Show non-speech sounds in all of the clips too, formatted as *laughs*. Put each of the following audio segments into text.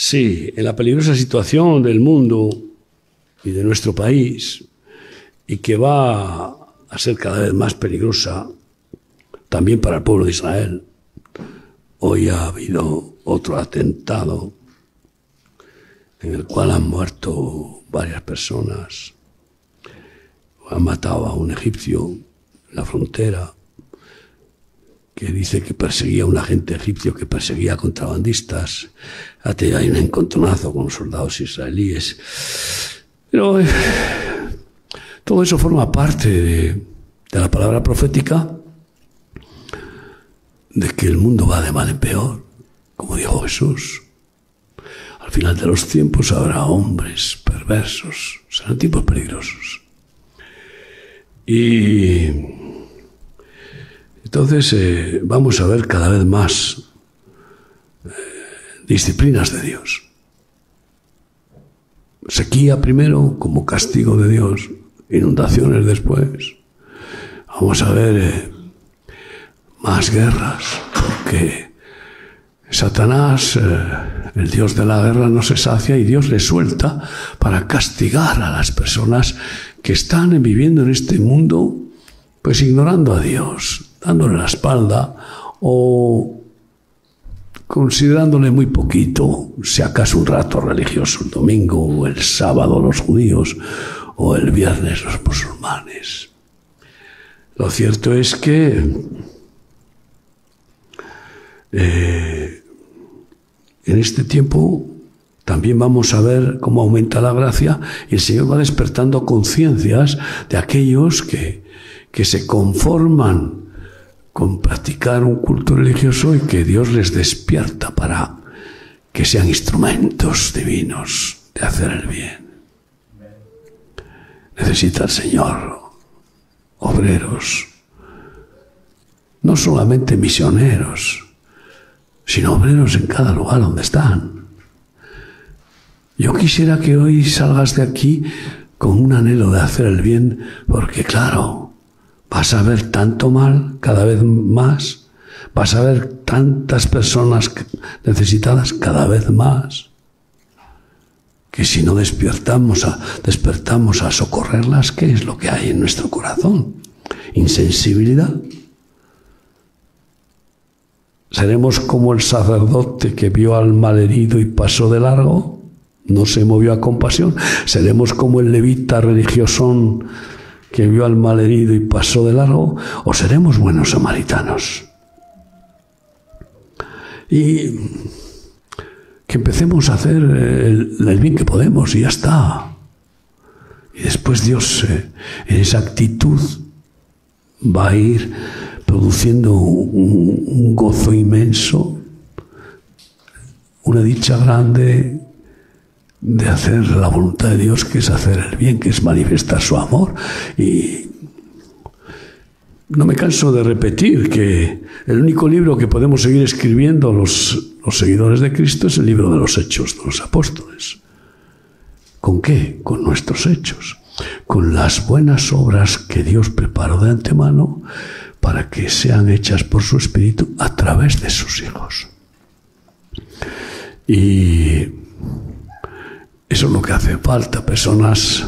Sí, en la peligrosa situación del mundo y de nuestro país, y que va a ser cada vez más peligrosa también para el pueblo de Israel. Hoy ha habido otro atentado en el cual han muerto varias personas. Han matado a un egipcio en la frontera que dice que perseguía a un agente egipcio que perseguía a contrabandistas. Hay un encontronazo con soldados israelíes. Pero eh, todo eso forma parte de, de la palabra profética de que el mundo va de mal en peor, como dijo Jesús. Al final de los tiempos habrá hombres perversos, serán tiempos peligrosos. Y entonces eh, vamos a ver cada vez más eh, disciplinas de Dios. Sequía primero como castigo de Dios, inundaciones después. Vamos a ver eh, más guerras, porque Satanás, el Dios de la guerra, no se sacia y Dios le suelta para castigar a las personas que están viviendo en este mundo, pues ignorando a Dios, dándole la espalda o considerándole muy poquito, si acaso un rato religioso el domingo o el sábado los judíos o el viernes los musulmanes. Lo cierto es que eh, en este tiempo también vamos a ver cómo aumenta la gracia y el Señor va despertando conciencias de aquellos que, que se conforman con practicar un culto religioso y que Dios les despierta para que sean instrumentos divinos de hacer el bien. Necesita el Señor obreros, no solamente misioneros, sino obreros en cada lugar donde están. Yo quisiera que hoy salgas de aquí con un anhelo de hacer el bien, porque claro, vas a ver tanto mal cada vez más, vas a ver tantas personas necesitadas cada vez más, que si no despertamos a, despertamos a socorrerlas, ¿qué es lo que hay en nuestro corazón? Insensibilidad. ¿Seremos como el sacerdote que vio al malherido y pasó de largo? No se movió a compasión. ¿Seremos como el levita religiosón que vio al malherido y pasó de largo? ¿O seremos buenos samaritanos? Y que empecemos a hacer el, bien que podemos y ya está. Y después Dios eh, en esa actitud va a ir produciendo un, gozo inmenso, una dicha grande de hacer la voluntad de Dios, que es hacer el bien, que es manifestar su amor. Y no me canso de repetir que el único libro que podemos seguir escribiendo los, los seguidores de Cristo es el libro de los hechos de los apóstoles. ¿Con qué? Con nuestros hechos, con las buenas obras que Dios preparó de antemano para que sean hechas por su Espíritu a través de sus hijos. Y eso es lo que hace falta, personas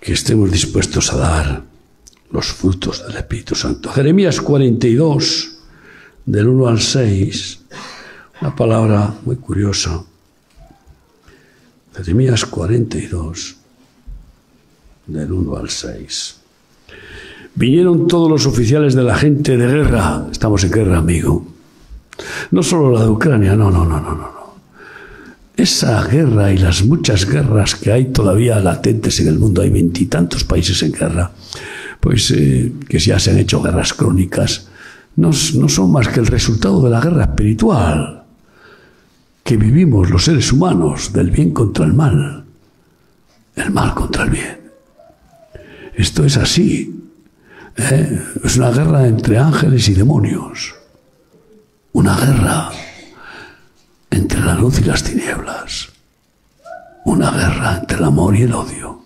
que estemos dispuestos a dar los frutos del Espíritu Santo. Jeremías 42, del 1 al 6, una palabra muy curiosa. Jeremías 42, del 1 al 6. Vinieron todos los oficiales de la gente de guerra. Estamos en guerra, amigo. No solo la de Ucrania, no, no, no, no, no. Esa guerra y las muchas guerras que hay todavía latentes en el mundo, hay veintitantos países en guerra, pues eh, que ya se han hecho guerras crónicas, no, no son más que el resultado de la guerra espiritual que vivimos los seres humanos, del bien contra el mal, el mal contra el bien. Esto es así, ¿Eh? Es una guerra entre ángeles y demonios. Una guerra entre la luz y las tinieblas. Una guerra entre el amor y el odio.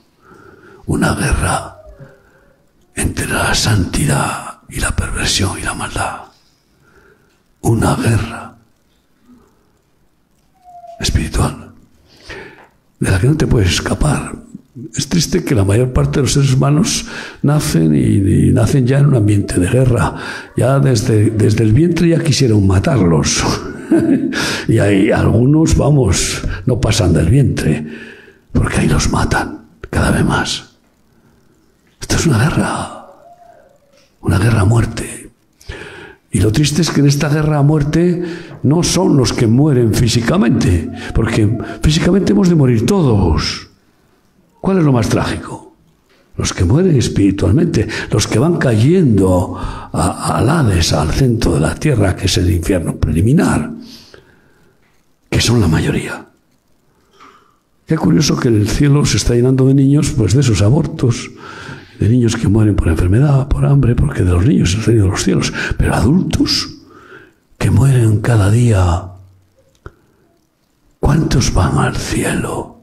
Una guerra entre la santidad y la perversión y la maldad. Una guerra espiritual, de la que no te puedes escapar. Es triste que la mayor parte de los seres humanos nacen y, nacen ya en un ambiente de guerra. Ya desde, desde el vientre ya quisieron matarlos. *laughs* y hay algunos, vamos, no pasan del vientre, porque ahí los matan cada vez más. Esto es una guerra, una guerra a muerte. Y lo triste es que en esta guerra a muerte no son los que mueren físicamente, porque físicamente hemos de morir todos. ¿Cuál es lo más trágico? Los que mueren espiritualmente, los que van cayendo al Hades, al centro de la tierra, que es el infierno preliminar, que son la mayoría. Qué curioso que el cielo se está llenando de niños, pues de esos abortos, de niños que mueren por enfermedad, por hambre, porque de los niños es el reino de los cielos, pero adultos que mueren cada día. ¿Cuántos van al cielo?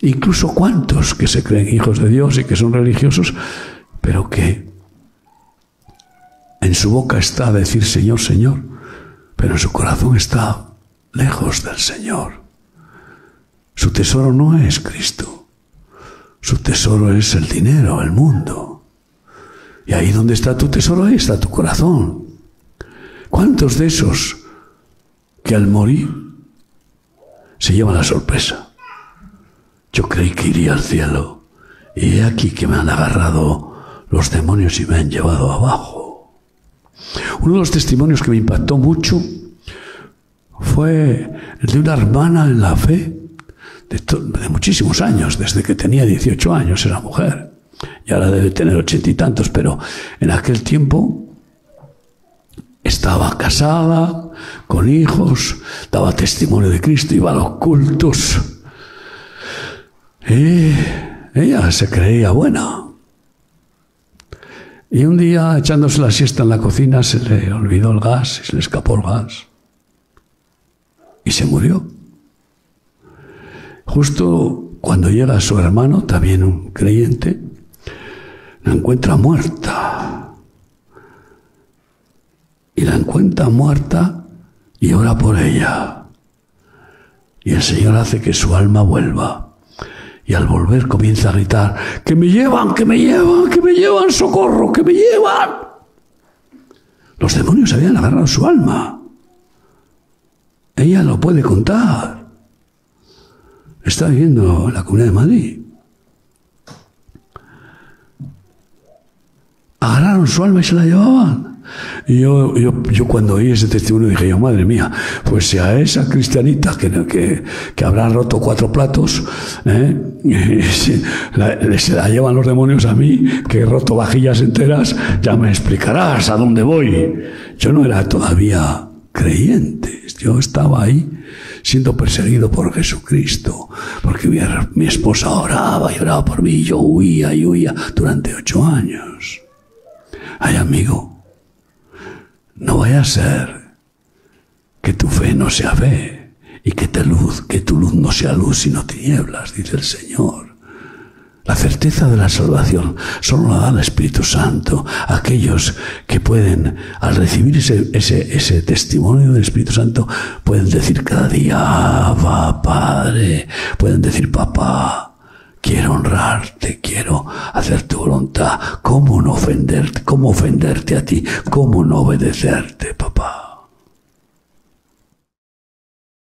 Incluso cuántos que se creen hijos de Dios y que son religiosos, pero que en su boca está decir Señor, Señor, pero en su corazón está lejos del Señor. Su tesoro no es Cristo, su tesoro es el dinero, el mundo. Y ahí donde está tu tesoro, ahí está tu corazón. ¿Cuántos de esos que al morir se llevan la sorpresa? Yo creí que iría al cielo y he aquí que me han agarrado los demonios y me han llevado abajo. Uno de los testimonios que me impactó mucho fue el de una hermana en la fe de, muchísimos años, desde que tenía 18 años era mujer. Y ahora debe tener ochenta y tantos, pero en aquel tiempo estaba casada, con hijos, daba testimonio de Cristo, iba a los cultos y ella se creía buena. Y un día, echándose la siesta en la cocina, se le olvidó el gas y se le escapó el gas. Y se murió. Justo cuando llega su hermano, también un creyente, la encuentra muerta. Y la encuentra muerta y ora por ella. Y el Señor hace que su alma vuelva. Y al volver comienza a gritar, que me llevan, que me llevan, que me llevan, socorro, que me llevan. Los demonios habían agarrado su alma. Ella lo puede contar. Está viviendo en la Comunidad de Madrid. Agarraron su alma y se la llevaban. Y yo, yo, yo, cuando oí ese testimonio dije yo, madre mía, pues si a esa cristianita que, que, que habrá roto cuatro platos, ¿eh? *laughs* se, la, se la llevan los demonios a mí, que he roto vajillas enteras, ya me explicarás a dónde voy. Yo no era todavía creyente, yo estaba ahí siendo perseguido por Jesucristo, porque mi, mi esposa oraba y oraba por mí, y yo huía y huía durante ocho años. Ay, amigo, no vaya a ser que tu fe no sea fe y que, te luz, que tu luz no sea luz sino tinieblas, dice el Señor. La certeza de la salvación solo la da el Espíritu Santo. Aquellos que pueden, al recibir ese, testimonio del Espíritu Santo, pueden decir cada día, va Padre, pueden decir, papá, Quiero honrarte, quiero hacer tu voluntad. ¿Cómo no ofenderte? ¿Cómo ofenderte a ti? ¿Cómo no obedecerte, papá?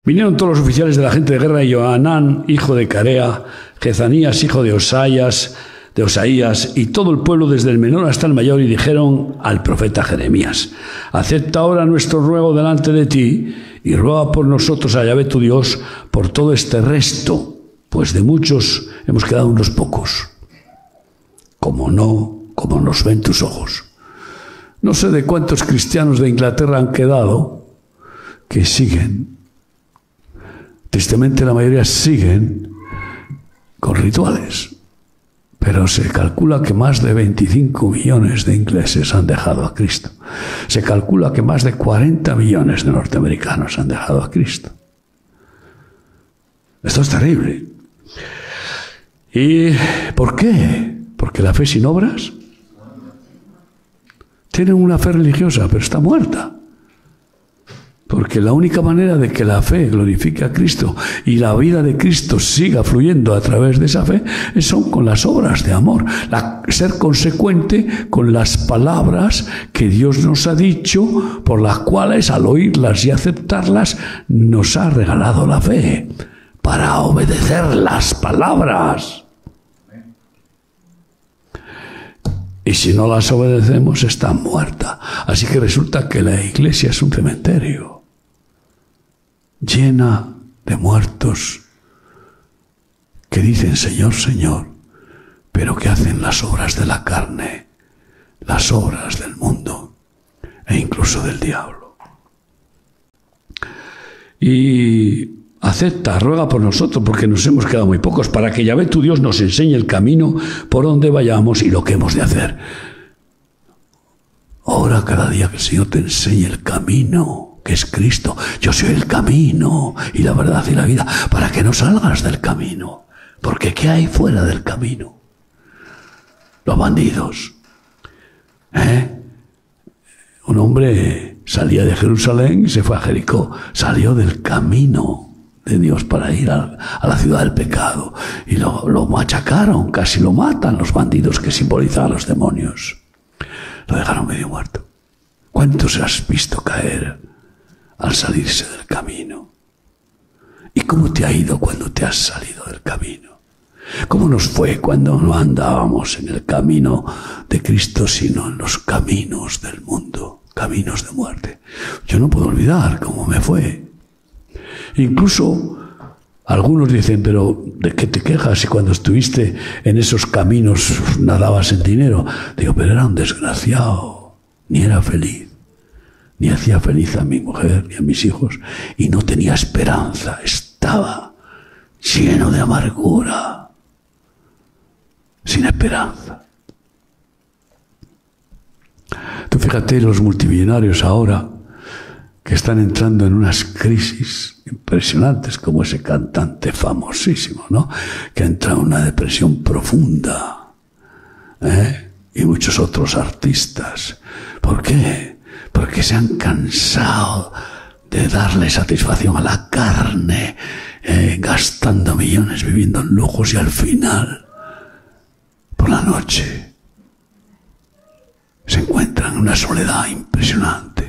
Vinieron todos los oficiales de la gente de guerra y Joanán, hijo de Carea, Jezanías, hijo de Osayas, de Osaías, y todo el pueblo desde el menor hasta el mayor, y dijeron al profeta Jeremías, acepta ahora nuestro ruego delante de ti, y ruega por nosotros a Yahvé tu Dios, por todo este resto pues de muchos hemos quedado unos pocos. Como no, como nos ven tus ojos. No sé de cuántos cristianos de Inglaterra han quedado que siguen. Tristemente la mayoría siguen con rituales. Pero se calcula que más de 25 millones de ingleses han dejado a Cristo. Se calcula que más de 40 millones de norteamericanos han dejado a Cristo. Esto es terrible. ¿Y por qué? Porque la fe sin obras tiene una fe religiosa, pero está muerta. Porque la única manera de que la fe glorifique a Cristo y la vida de Cristo siga fluyendo a través de esa fe son con las obras de amor. ser consecuente con las palabras que Dios nos ha dicho, por las cuales al oírlas y aceptarlas nos ha regalado la fe para obedecer las palabras. Y si no las obedecemos, está muerta. Así que resulta que la iglesia es un cementerio llena de muertos que dicen Señor, Señor, pero que hacen las obras de la carne, las obras del mundo e incluso del diablo. Y Acepta, ruega por nosotros, porque nos hemos quedado muy pocos, para que Yahvé tu Dios nos enseñe el camino por donde vayamos y lo que hemos de hacer. Ora cada día que el Señor te enseñe el camino, es Cristo. Yo soy el camino y la verdad y la vida, para que no salgas del camino. Porque ¿qué hay fuera del camino? Los bandidos. ¿Eh? Un hombre salía de Jerusalén y se fue a Jericó. Salió del camino de Dios para ir a, la ciudad del pecado. Y lo, lo, machacaron, casi lo matan los bandidos que simbolizaban los demonios. Lo dejaron medio muerto. ¿Cuántos has visto caer al salirse del camino? ¿Y cómo te ha ido cuando te has salido del camino? ¿Cómo nos fue cuando no andábamos en el camino de Cristo, sino en los caminos del mundo, caminos de muerte? Yo no puedo olvidar cómo me fue. Incluso algunos dicen, pero ¿de qué te quejas si cuando estuviste en esos caminos nadabas en dinero? Digo, pero era un desgraciado, ni era feliz, ni hacía feliz a mi mujer ni a mis hijos, y no tenía esperanza, estaba lleno de amargura, sin esperanza. Tú fíjate los multimillonarios ahora, que están entrando en unas crisis impresionantes, como ese cantante famosísimo, ¿no? Que entra en una depresión profunda. ¿eh? Y muchos otros artistas. ¿Por qué? Porque se han cansado de darle satisfacción a la carne, ¿eh? gastando millones, viviendo en lujos y al final, por la noche, se encuentran en una soledad impresionante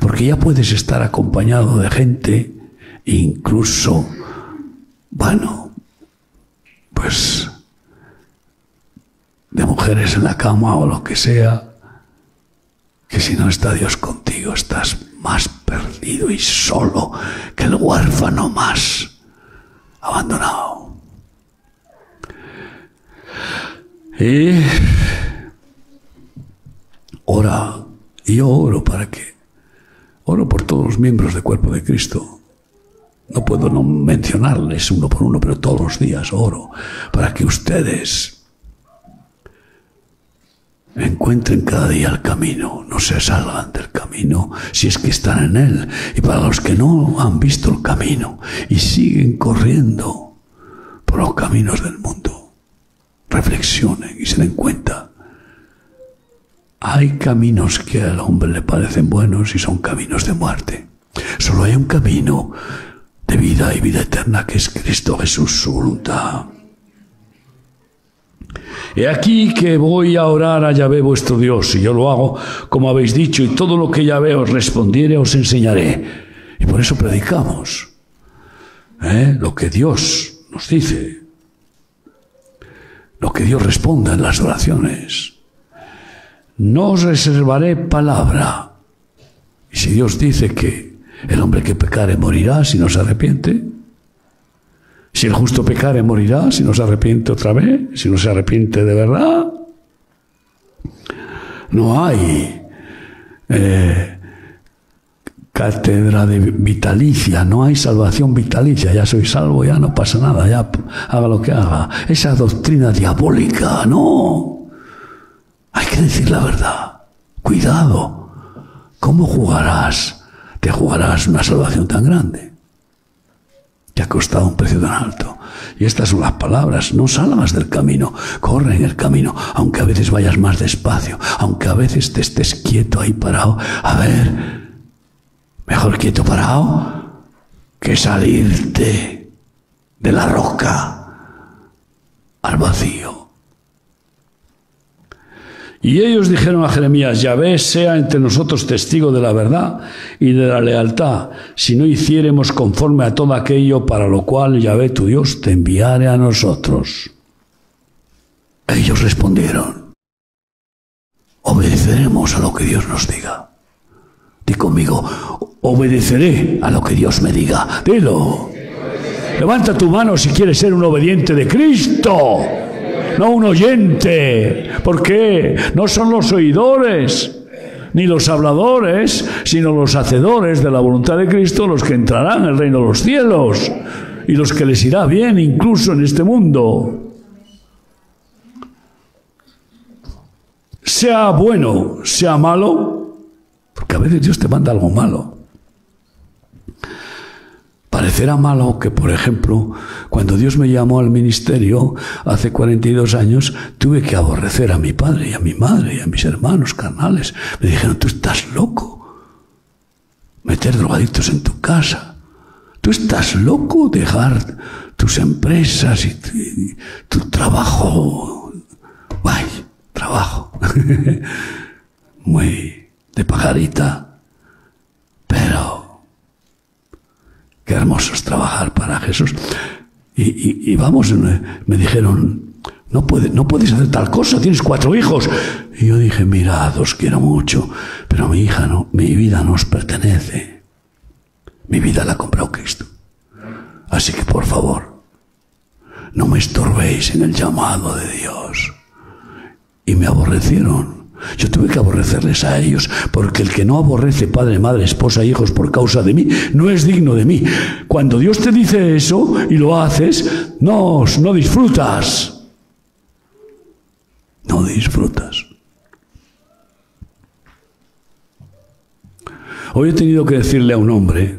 porque ya puedes estar acompañado de gente, incluso, bueno, pues de mujeres en la cama o lo que sea, que si no está Dios contigo estás más perdido y solo que el huérfano más abandonado. Y ora, y yo oro para que Oro por todos los miembros del cuerpo de Cristo. No puedo no mencionarles uno por uno, pero todos los días oro para que ustedes encuentren cada día el camino, no se salgan del camino si es que están en él. Y para los que no han visto el camino y siguen corriendo por los caminos del mundo, reflexionen y se den cuenta hay caminos que al hombre le parecen buenos y son caminos de muerte. Solo hay un camino de vida y vida eterna que es Cristo Jesús, su voluntad. He aquí que voy a orar a Yahvé vuestro Dios, y yo lo hago como habéis dicho, y todo lo que Yahvé os respondiere os enseñaré. Y por eso predicamos ¿eh? lo que Dios nos dice, lo que Dios responda en las oraciones. No os reservaré palabra. Y si Dios dice que el hombre que pecare morirá si no se arrepiente, si el justo pecare morirá si no se arrepiente otra vez, si no se arrepiente de verdad, no hay eh, cátedra de vitalicia, no hay salvación vitalicia, ya soy salvo, ya no pasa nada, ya haga lo que haga. Esa doctrina diabólica, no. Hay que decir la verdad. Cuidado. ¿Cómo jugarás? Te jugarás una salvación tan grande. Que ha costado un precio tan alto. Y estas son las palabras. No salgas del camino. Corre en el camino. Aunque a veces vayas más despacio. Aunque a veces te estés quieto ahí parado. A ver. Mejor quieto parado que salirte de la roca al vacío. Y ellos dijeron a Jeremías, Yahvé sea entre nosotros testigo de la verdad y de la lealtad, si no hiciéremos conforme a todo aquello para lo cual Yahvé tu Dios te enviare a nosotros. Ellos respondieron, obedeceremos a lo que Dios nos diga. Di conmigo, obedeceré a lo que Dios me diga. Dilo. Levanta tu mano si quieres ser un obediente de Cristo no un oyente. ¿Por qué? No son los oidores ni los habladores, sino los hacedores de la voluntad de Cristo los que entrarán en el reino de los cielos y los que les irá bien incluso en este mundo. Sea bueno, sea malo, porque a veces Dios te manda algo malo. Parecerá malo que, por ejemplo, cuando Dios me llamó al ministerio hace 42 años, tuve que aborrecer a mi padre y a mi madre y a mis hermanos carnales. Me dijeron, tú estás loco. Meter drogadictos en tu casa. Tú estás loco dejar tus empresas y tu, trabajo. Guay, trabajo. *laughs* Muy de pajarita. Pero Qué hermoso trabajar para Jesús. Y, vamos, me dijeron, no, puede, no puedes hacer tal cosa, tienes cuatro hijos. Y yo dije, mirad, os quiero mucho, pero mi hija no, mi vida no os pertenece. Mi vida la ha comprado Cristo. Así que por favor, no me estorbéis en el llamado de Dios. Y me aborrecieron yo tuve que aborrecerles a ellos, porque el que no aborrece padre, madre, esposa, hijos por causa de mí, no es digno de mí. Cuando Dios te dice eso y lo haces, no, no disfrutas. No disfrutas. Hoy he tenido que decirle a un hombre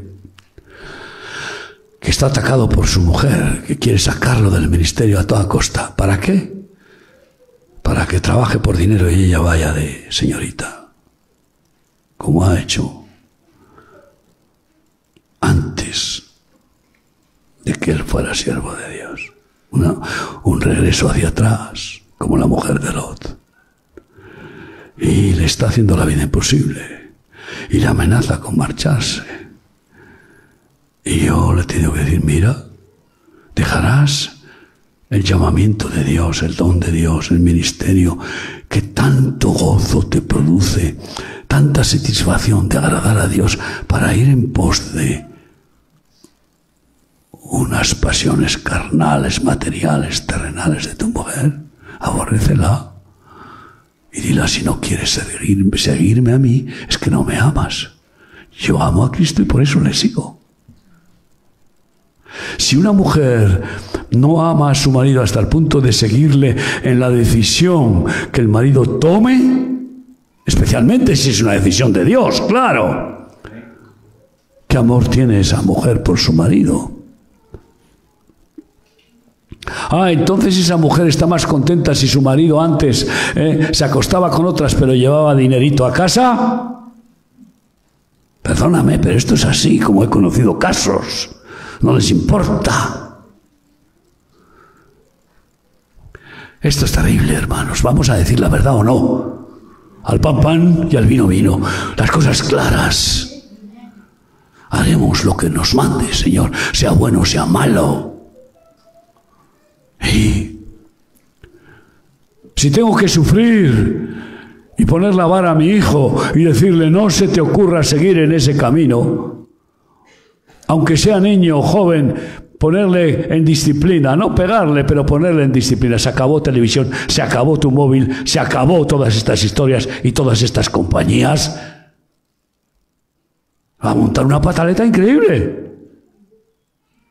que está atacado por su mujer, que quiere sacarlo del ministerio a toda costa. ¿Para qué? Para que trabaje por dinero y ella vaya de señorita, como ha hecho antes de que él fuera siervo de Dios. un regreso hacia atrás, como la mujer de Lot. Y le está haciendo la vida imposible. Y le amenaza con marcharse. Y yo le tengo que decir, mira, dejarás el llamamiento de Dios, el don de Dios, el ministerio, que tanto gozo te produce, tanta satisfacción de agradar a Dios para ir en pos de unas pasiones carnales, materiales, terrenales de tu mujer, aborrécela. Y dile, si no quieres seguirme a mí, es que no me amas. Yo amo a Cristo y por eso le sigo. Si una mujer no ama a su marido hasta el punto de seguirle en la decisión que el marido tome, especialmente si es una decisión de Dios, claro. ¿Qué amor tiene esa mujer por su marido? Ah, entonces esa mujer está más contenta si su marido antes eh, se acostaba con otras pero llevaba dinerito a casa. Perdóname, pero esto es así, como he conocido casos no les importa. Esto es terrible, hermanos. Vamos a decir la verdad o no. Al pan pan y al vino vino. Las cosas claras. Haremos lo que nos mande, Señor, sea bueno sea malo. Y si tengo que sufrir y poner la vara a mi hijo y decirle no se te ocurra seguir en ese camino, aunque sea niño o joven, ponerle en disciplina, no pegarle, pero ponerle en disciplina. Se acabó televisión, se acabó tu móvil, se acabó todas estas historias y todas estas compañías. Va a montar una pataleta increíble.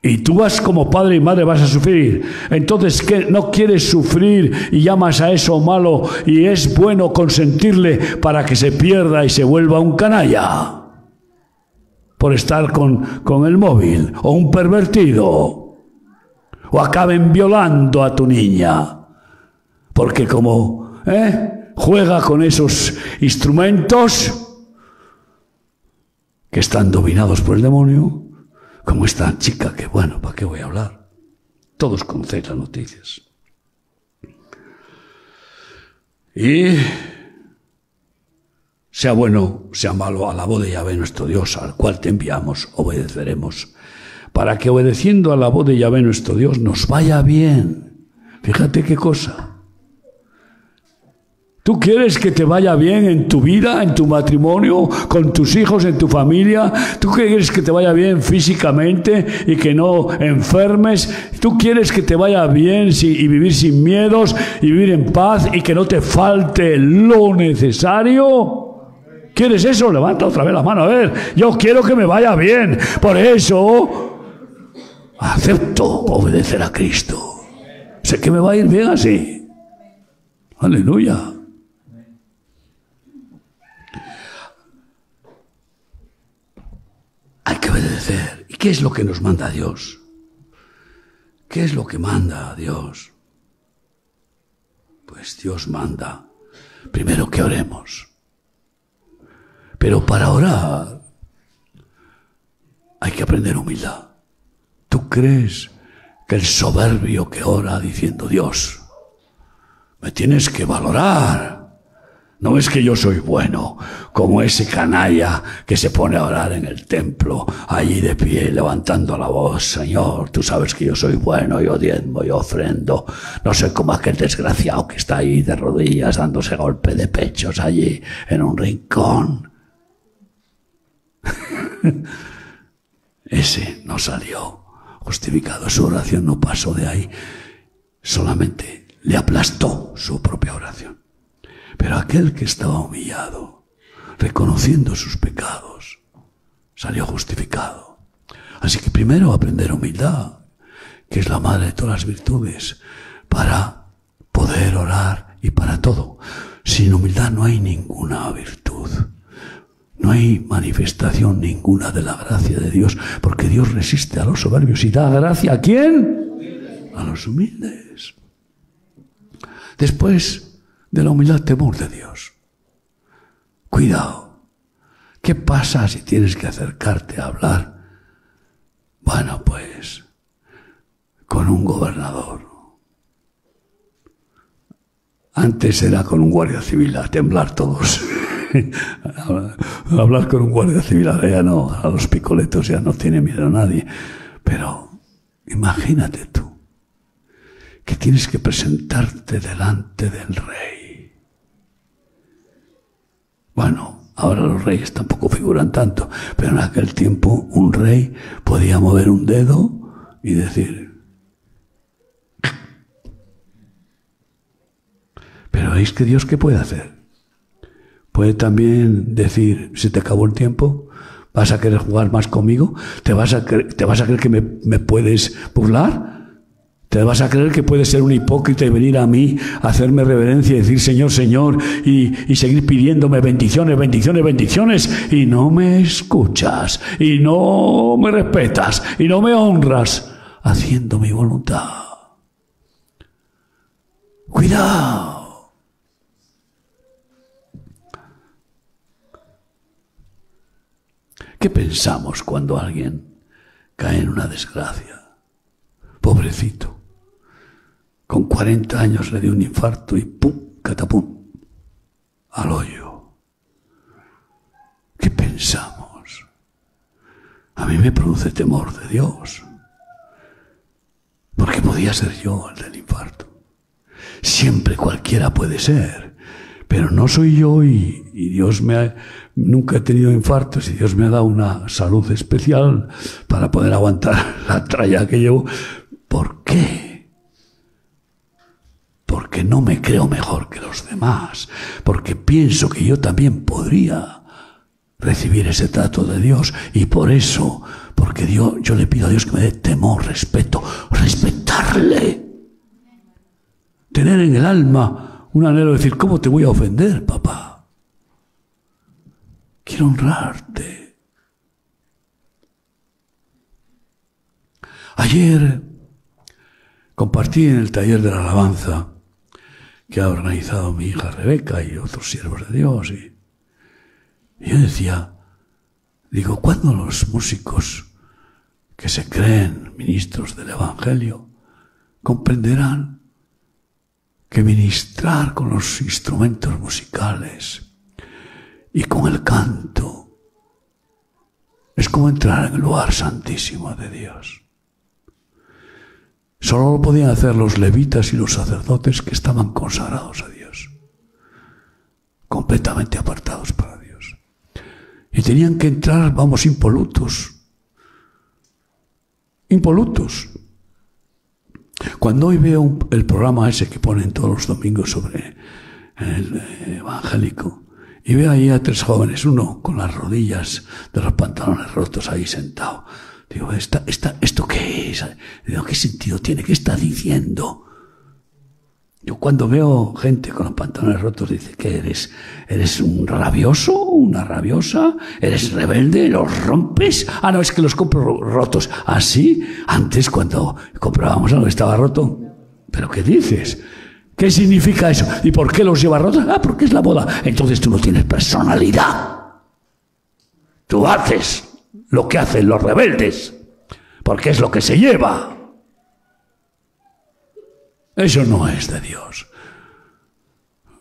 Y tú vas como padre y madre vas a sufrir. Entonces, ¿qué? ¿No quieres sufrir y llamas a eso malo y es bueno consentirle para que se pierda y se vuelva un canalla? Por estar con, con el móvil, o un pervertido, o acaben violando a tu niña, porque como ¿eh? juega con esos instrumentos, que están dominados por el demonio, como esta chica que, bueno, ¿para qué voy a hablar? Todos conocéis las noticias. Y sea bueno, sea malo, a la voz de Yahvé nuestro Dios, al cual te enviamos, obedeceremos, para que obedeciendo a la voz de Yahvé nuestro Dios nos vaya bien. Fíjate qué cosa. ¿Tú quieres que te vaya bien en tu vida, en tu matrimonio, con tus hijos, en tu familia? ¿Tú quieres que te vaya bien físicamente y que no enfermes? ¿Tú quieres que te vaya bien y vivir sin miedos y vivir en paz y que no te falte lo necesario? ¿Quieres eso? Levanta otra vez la mano. A ver, yo quiero que me vaya bien. Por eso acepto obedecer a Cristo. Sé que me va a ir bien así. Aleluya. Hay que obedecer. ¿Y qué es lo que nos manda Dios? ¿Qué es lo que manda Dios? Pues Dios manda primero que oremos. Pero para orar hay que aprender humildad. ¿Tú crees que el soberbio que ora diciendo Dios, me tienes que valorar? No es que yo soy bueno, como ese canalla que se pone a orar en el templo, allí de pie, levantando la voz, Señor, tú sabes que yo soy bueno, yo diezmo, yo ofrendo. No sé como aquel desgraciado que está ahí de rodillas dándose golpe de pechos allí en un rincón. *laughs* ese no salió justificado, su oración no pasó de ahí, solamente le aplastó su propia oración. Pero aquel que estaba humillado, reconociendo sus pecados, salió justificado. Así que primero aprender humildad, que es la madre de todas las virtudes, para poder orar y para todo. Sin humildad no hay ninguna virtud. No hay manifestación ninguna de la gracia de Dios, porque Dios resiste a los soberbios y da gracia a quién? A los humildes. Después, de la humildad temor de Dios. Cuidado. ¿Qué pasa si tienes que acercarte a hablar? Bueno, pues con un gobernador. Antes era con un guardia civil, a temblar todos. *laughs* *laughs* hablar con un guardia civil, ya no, a los picoletos ya no tiene miedo a nadie. Pero imagínate tú que tienes que presentarte delante del rey bueno, ahora los reyes tampoco figuran tanto, pero en aquel tiempo un rey podía mover un dedo y decir, pero veis que Dios qué puede hacer. Puede también decir, se te acabó el tiempo, vas a querer jugar más conmigo, te vas a, creer que me, puedes burlar, ¿Te vas a creer que puedes ser un hipócrita y venir a mí hacerme reverencia y decir Señor, Señor y, y, seguir pidiéndome bendiciones, bendiciones, bendiciones y no me escuchas y no me respetas y no me honras haciendo mi voluntad? Cuidado. ¿Qué pensamos cuando alguien cae en una desgracia? Pobrecito. Con 40 años le dio un infarto y ¡pum! catapum, al hoyo. ¿Qué pensamos? A mí me produce temor de Dios. Porque podía ser yo el del infarto. Siempre cualquiera puede ser. Pero no soy yo y, Dios me ha, nunca he tenido infartos y Dios me ha dado una salud especial para poder aguantar *laughs* la tralla que llevo. ¿Por qué? porque no me creo mejor que los demás, porque pienso que yo también podría recibir ese trato de Dios y por eso, porque Dios, yo le pido a Dios que me dé temor, respeto, respetarle. Tener en el alma un anhelo de decir, ¿cómo te voy a ofender, papá? Quiero honrarte. Ayer compartí en el taller de la alabanza que ha organizado mi hija Rebeca y otros siervos de Dios. Y, yo decía, Digo, ¿cuándo los músicos que se creen ministros del Evangelio comprenderán que ministrar con los instrumentos musicales y con el canto es como entrar en el lugar santísimo de Dios. Solo lo podían hacer los levitas y los sacerdotes que estaban consagrados a Dios, completamente apartados para Dios. Y tenían que entrar, vamos, impolutos, impolutos. Cuando hoy veo el programa ese que ponen todos los domingos sobre el evangélico, y veo ahí a tres jóvenes, uno con las rodillas de los pantalones rotos ahí sentado. Digo, ¿esta, esta, ¿esto qué es? Digo, ¿qué sentido tiene? ¿Qué está diciendo? Yo cuando veo gente con los pantalones rotos, dice que eres, eres un rabioso, una rabiosa, eres rebelde, los rompes. Ah, no, es que los compro rotos. Así, ¿Ah, antes cuando comprábamos algo estaba roto. ¿Pero qué dices? ¿Qué significa eso? ¿Y por qué los lleva rotos? Ah, porque es la boda. Entonces tú no tienes personalidad. Tú haces lo que hacen los rebeldes, porque es lo que se lleva. Eso no es de Dios.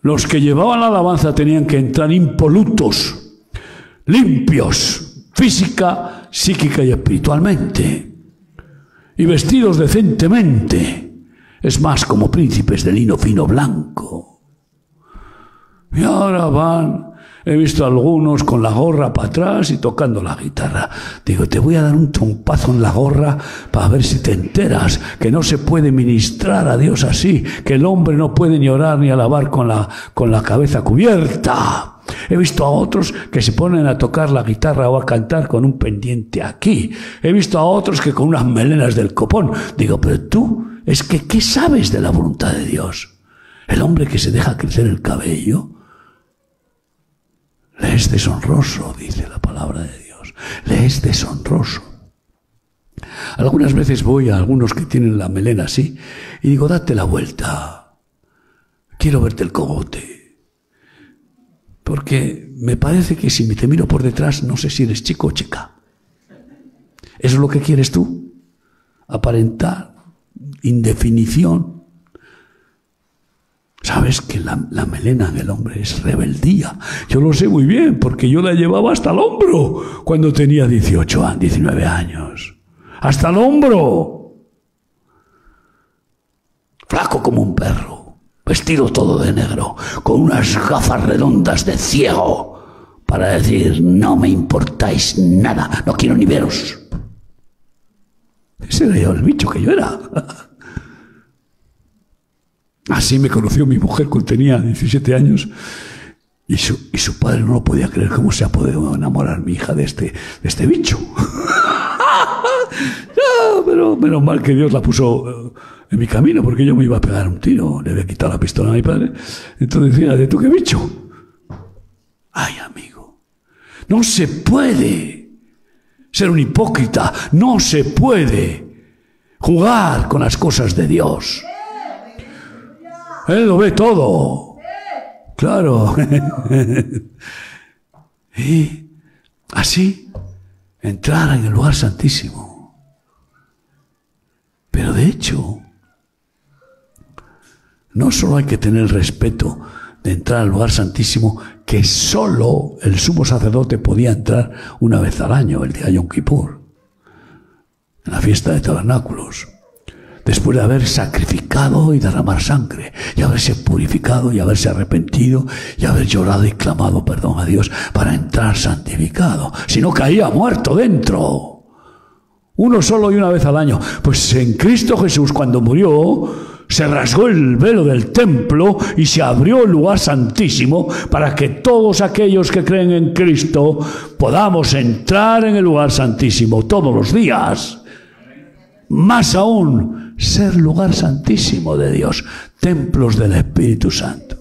Los que llevaban la alabanza tenían que entrar impolutos, limpios, física, psíquica y espiritualmente, y vestidos decentemente, es más como príncipes de lino fino blanco. Y ahora van He visto a algunos con la gorra para atrás y tocando la guitarra. Digo, te voy a dar un trompazo en la gorra para ver si te enteras que no se puede ministrar a Dios así, que el hombre no puede ni orar ni alabar con la, con la cabeza cubierta. He visto a otros que se ponen a tocar la guitarra o a cantar con un pendiente aquí. He visto a otros que con unas melenas del copón. Digo, pero tú, es que, ¿qué sabes de la voluntad de Dios? El hombre que se deja crecer el cabello, le es deshonroso, dice la palabra de Dios. Le es deshonroso. Algunas veces voy a algunos que tienen la melena así y digo, date la vuelta. Quiero verte el cogote. Porque me parece que si te miro por detrás, no sé si eres chico o chica. ¿Eso es lo que quieres tú? Aparentar, indefinición, Sabes que la, melena en el hombre es rebeldía. Yo lo sé muy bien porque yo la llevaba hasta el hombro cuando tenía 18 19 años. Hasta el hombro. Flaco como un perro, vestido todo de negro, con unas gafas redondas de ciego para decir, no me importáis nada, no quiero ni veros. Ese era el bicho que yo era. *laughs* Así me conoció mi mujer cuando tenía 17 años. Y su, y su padre no lo podía creer cómo se ha podido enamorar mi hija de este, de este bicho. *laughs* pero menos mal que Dios la puso eh, en mi camino porque yo me iba a pegar un tiro, le había quitado la pistola a mi padre. Entonces decía, ¿de tú qué bicho? Ay, amigo, no se puede ser un hipócrita, no se puede jugar con las cosas de Dios. Él lo ve todo. Claro. *laughs* y así entrar en el lugar santísimo. Pero de hecho, no solo hay que tener respeto de entrar al lugar santísimo, que solo el sumo sacerdote podía entrar una vez al año, el día Yom Kippur, en la fiesta de tabernáculos después de haber sacrificado y derramar sangre, y haberse purificado y haberse arrepentido y haber llorado y clamado perdón a Dios para entrar santificado. Si no caía muerto dentro. Uno solo y una vez al año. Pues en Cristo Jesús cuando murió, se rasgó el velo del templo y se abrió el lugar santísimo para que todos aquellos que creen en Cristo podamos entrar en el lugar santísimo todos los días. Más aún, ser lugar santísimo de Dios, templos del Espíritu Santo.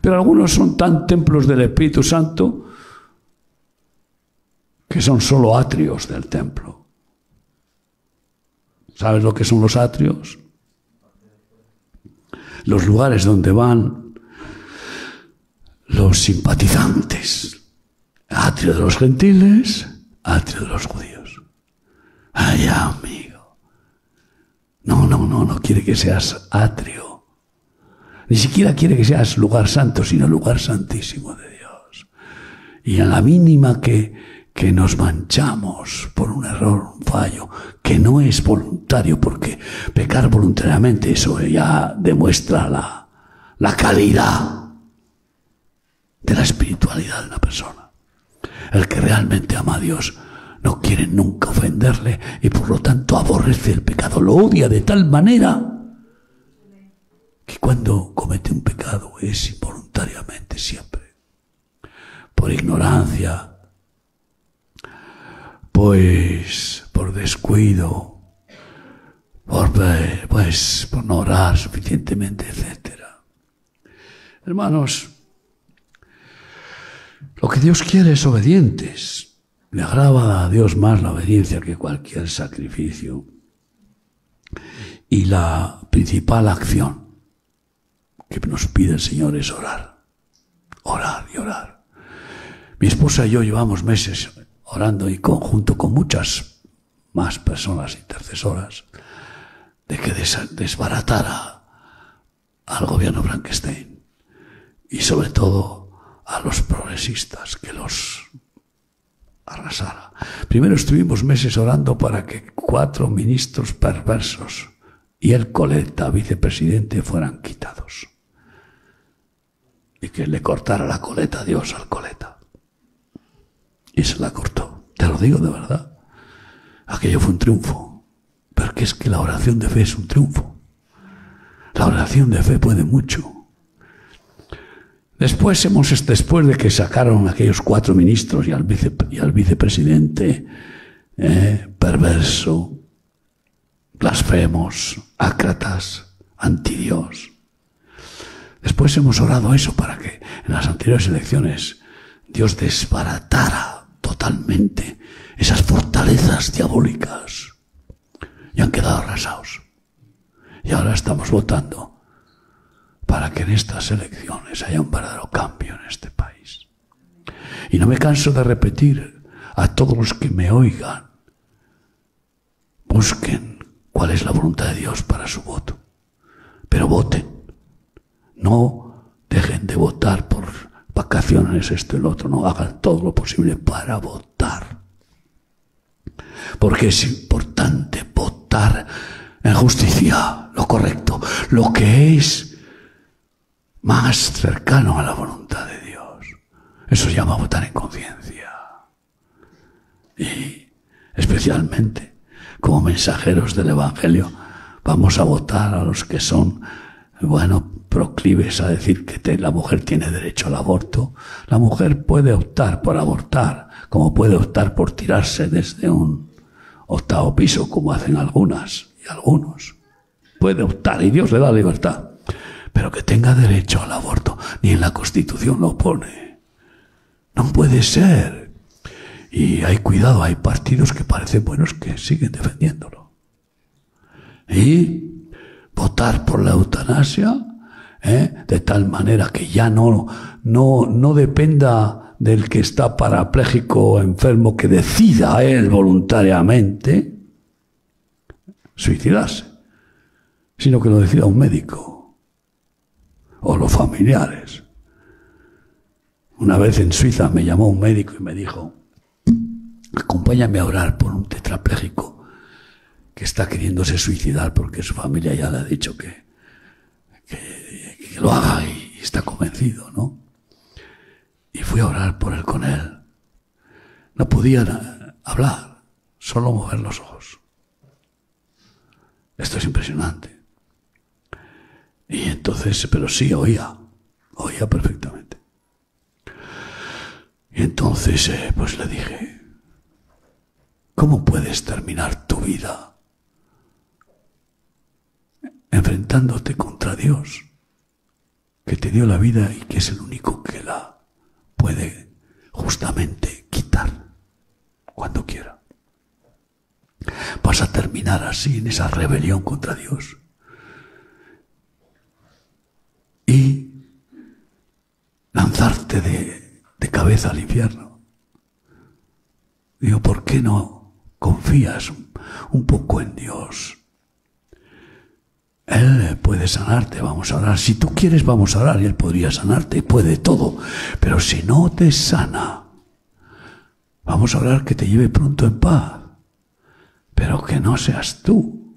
Pero algunos son tan templos del Espíritu Santo que son solo atrios del templo. ¿Sabes lo que son los atrios? Los lugares donde van los simpatizantes, Atrio de los gentiles, atrio de los judíos. Ay, amigo. No, no, quiere que seas atrio. Ni siquiera quiere que seas lugar santo, sino lugar santísimo de Dios. Y a la mínima que, que nos manchamos por un error, un fallo, que no es voluntario, porque pecar voluntariamente, eso ya demuestra la, la calidad de la espiritualidad de una persona. El que realmente ama a Dios no quiere nunca ofenderle y por lo tanto aborrece el pecado, lo odia de tal manera que cuando comete un pecado es involuntariamente siempre, por ignorancia, pues por descuido, por, pues, por no orar suficientemente, etc. Hermanos, lo que Dios quiere es obedientes. Le agrava a Dios más la obediencia que cualquier sacrificio. Y la principal acción que nos pide el Señor es orar. Orar y orar. Mi esposa y yo llevamos meses orando y conjunto con muchas más personas intercesoras de que desbaratara al gobierno Frankenstein y sobre todo a los progresistas, que los arrasara. Primero estuvimos meses orando para que cuatro ministros perversos y el coleta, vicepresidente, fueran quitados. Y que le cortara la coleta a Dios al coleta. Y se la cortó. Te lo digo de verdad. Aquello fue un triunfo. Porque es que la oración de fe es un triunfo. La oración de fe puede mucho. Después hemos, después de que sacaron aquellos cuatro ministros y al, y al vicepresidente eh, perverso, blasfemos, ácratas, antidios. Después hemos orado eso para que en las anteriores elecciones Dios desbaratara totalmente esas fortalezas diabólicas y han quedado arrasados. Y ahora estamos votando para que en estas elecciones haya un verdadero cambio en este país. Y no me canso de repetir a todos los que me oigan, busquen cuál es la voluntad de Dios para su voto, pero voten, no dejen de votar por vacaciones, esto y lo otro, no hagan todo lo posible para votar. Porque es importante votar en justicia, lo correcto, lo que es más cercano a la voluntad de Dios. Eso se llama votar en conciencia. Y especialmente como mensajeros del Evangelio vamos a votar a los que son, bueno, proclives a decir que la mujer tiene derecho al aborto. La mujer puede optar por abortar, como puede optar por tirarse desde un octavo piso, como hacen algunas y algunos. Puede optar y Dios le da libertad pero que tenga derecho al aborto. Ni en la Constitución lo pone. No puede ser. Y hay cuidado, hay partidos que parecen buenos que siguen defendiéndolo. Y votar por la eutanasia, ¿eh? de tal manera que ya no, no, no dependa del que está parapléjico o enfermo que decida él voluntariamente suicidarse, sino que lo decida un médico o los familiares. Una vez en Suiza me llamó un médico y me dijo, acompáñame a orar por un tetrapléjico que está queriéndose suicidar porque su familia ya le ha dicho que, que, lo haga y está convencido, ¿no? Y fui a orar por él con él. No podía hablar, solo mover los ojos. Esto es impresionante. Y entonces, pero sí oía, oía perfectamente. Y entonces, eh, pues le dije, ¿cómo puedes terminar tu vida enfrentándote contra Dios, que te dio la vida y que es el único que la puede justamente quitar cuando quiera? Vas a terminar así en esa rebelión contra Dios lanzarte de, cabeza al infierno. Digo, ¿por qué no confías un poco en Dios? Él puede sanarte, vamos a orar. Si tú quieres, vamos a orar y Él podría sanarte, puede todo. Pero si no te sana, vamos a orar que te lleve pronto en paz. Pero que no seas tú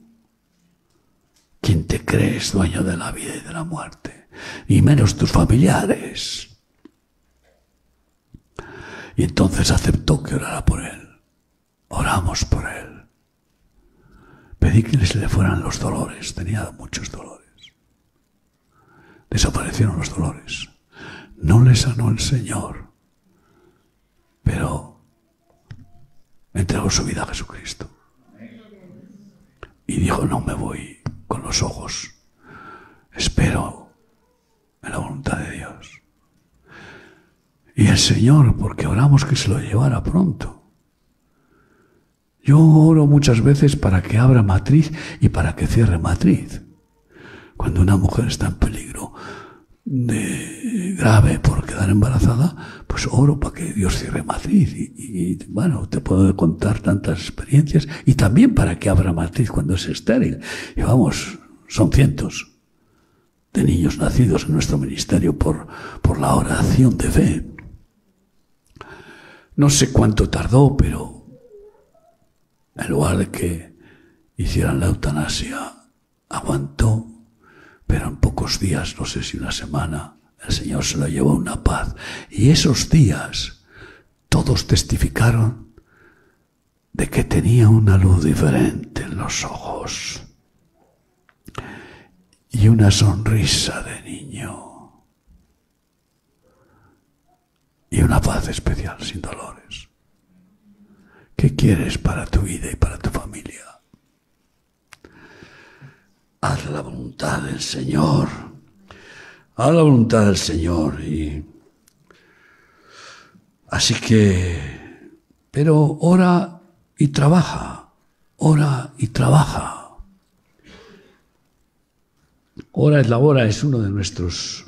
quien te crees dueño de la vida y de la muerte, y menos tus familiares. Y entonces aceptó que orara por él. Oramos por él. Pedí que se le fueran los dolores. Tenía muchos dolores. Desaparecieron los dolores. No le sanó el Señor, pero entregó su vida a Jesucristo. Y dijo, no me voy con los ojos. Espero en la voluntad de Dios. Y el Señor, porque oramos que se lo llevara pronto. Yo oro muchas veces para que abra matriz y para que cierre matriz. Cuando una mujer está en peligro de grave por quedar embarazada, pues oro para que Dios cierre matriz. Y, y, bueno, te puedo contar tantas experiencias. Y también para que abra matriz cuando es estéril. Y vamos, son cientos de niños nacidos en nuestro ministerio por, por la oración de fe. No sé cuánto tardó, pero en lugar de que hicieran la eutanasia, aguantó, pero en pocos días, no sé si una semana, el Señor se lo llevó a una paz. Y esos días todos testificaron de que tenía una luz diferente en los ojos y una sonrisa de niño. Y una paz especial sin dolores. ¿Qué quieres para tu vida y para tu familia? Haz la voluntad del Señor. Haz la voluntad del Señor y así que pero ora y trabaja. Ora y trabaja. Ora es la hora es uno de nuestros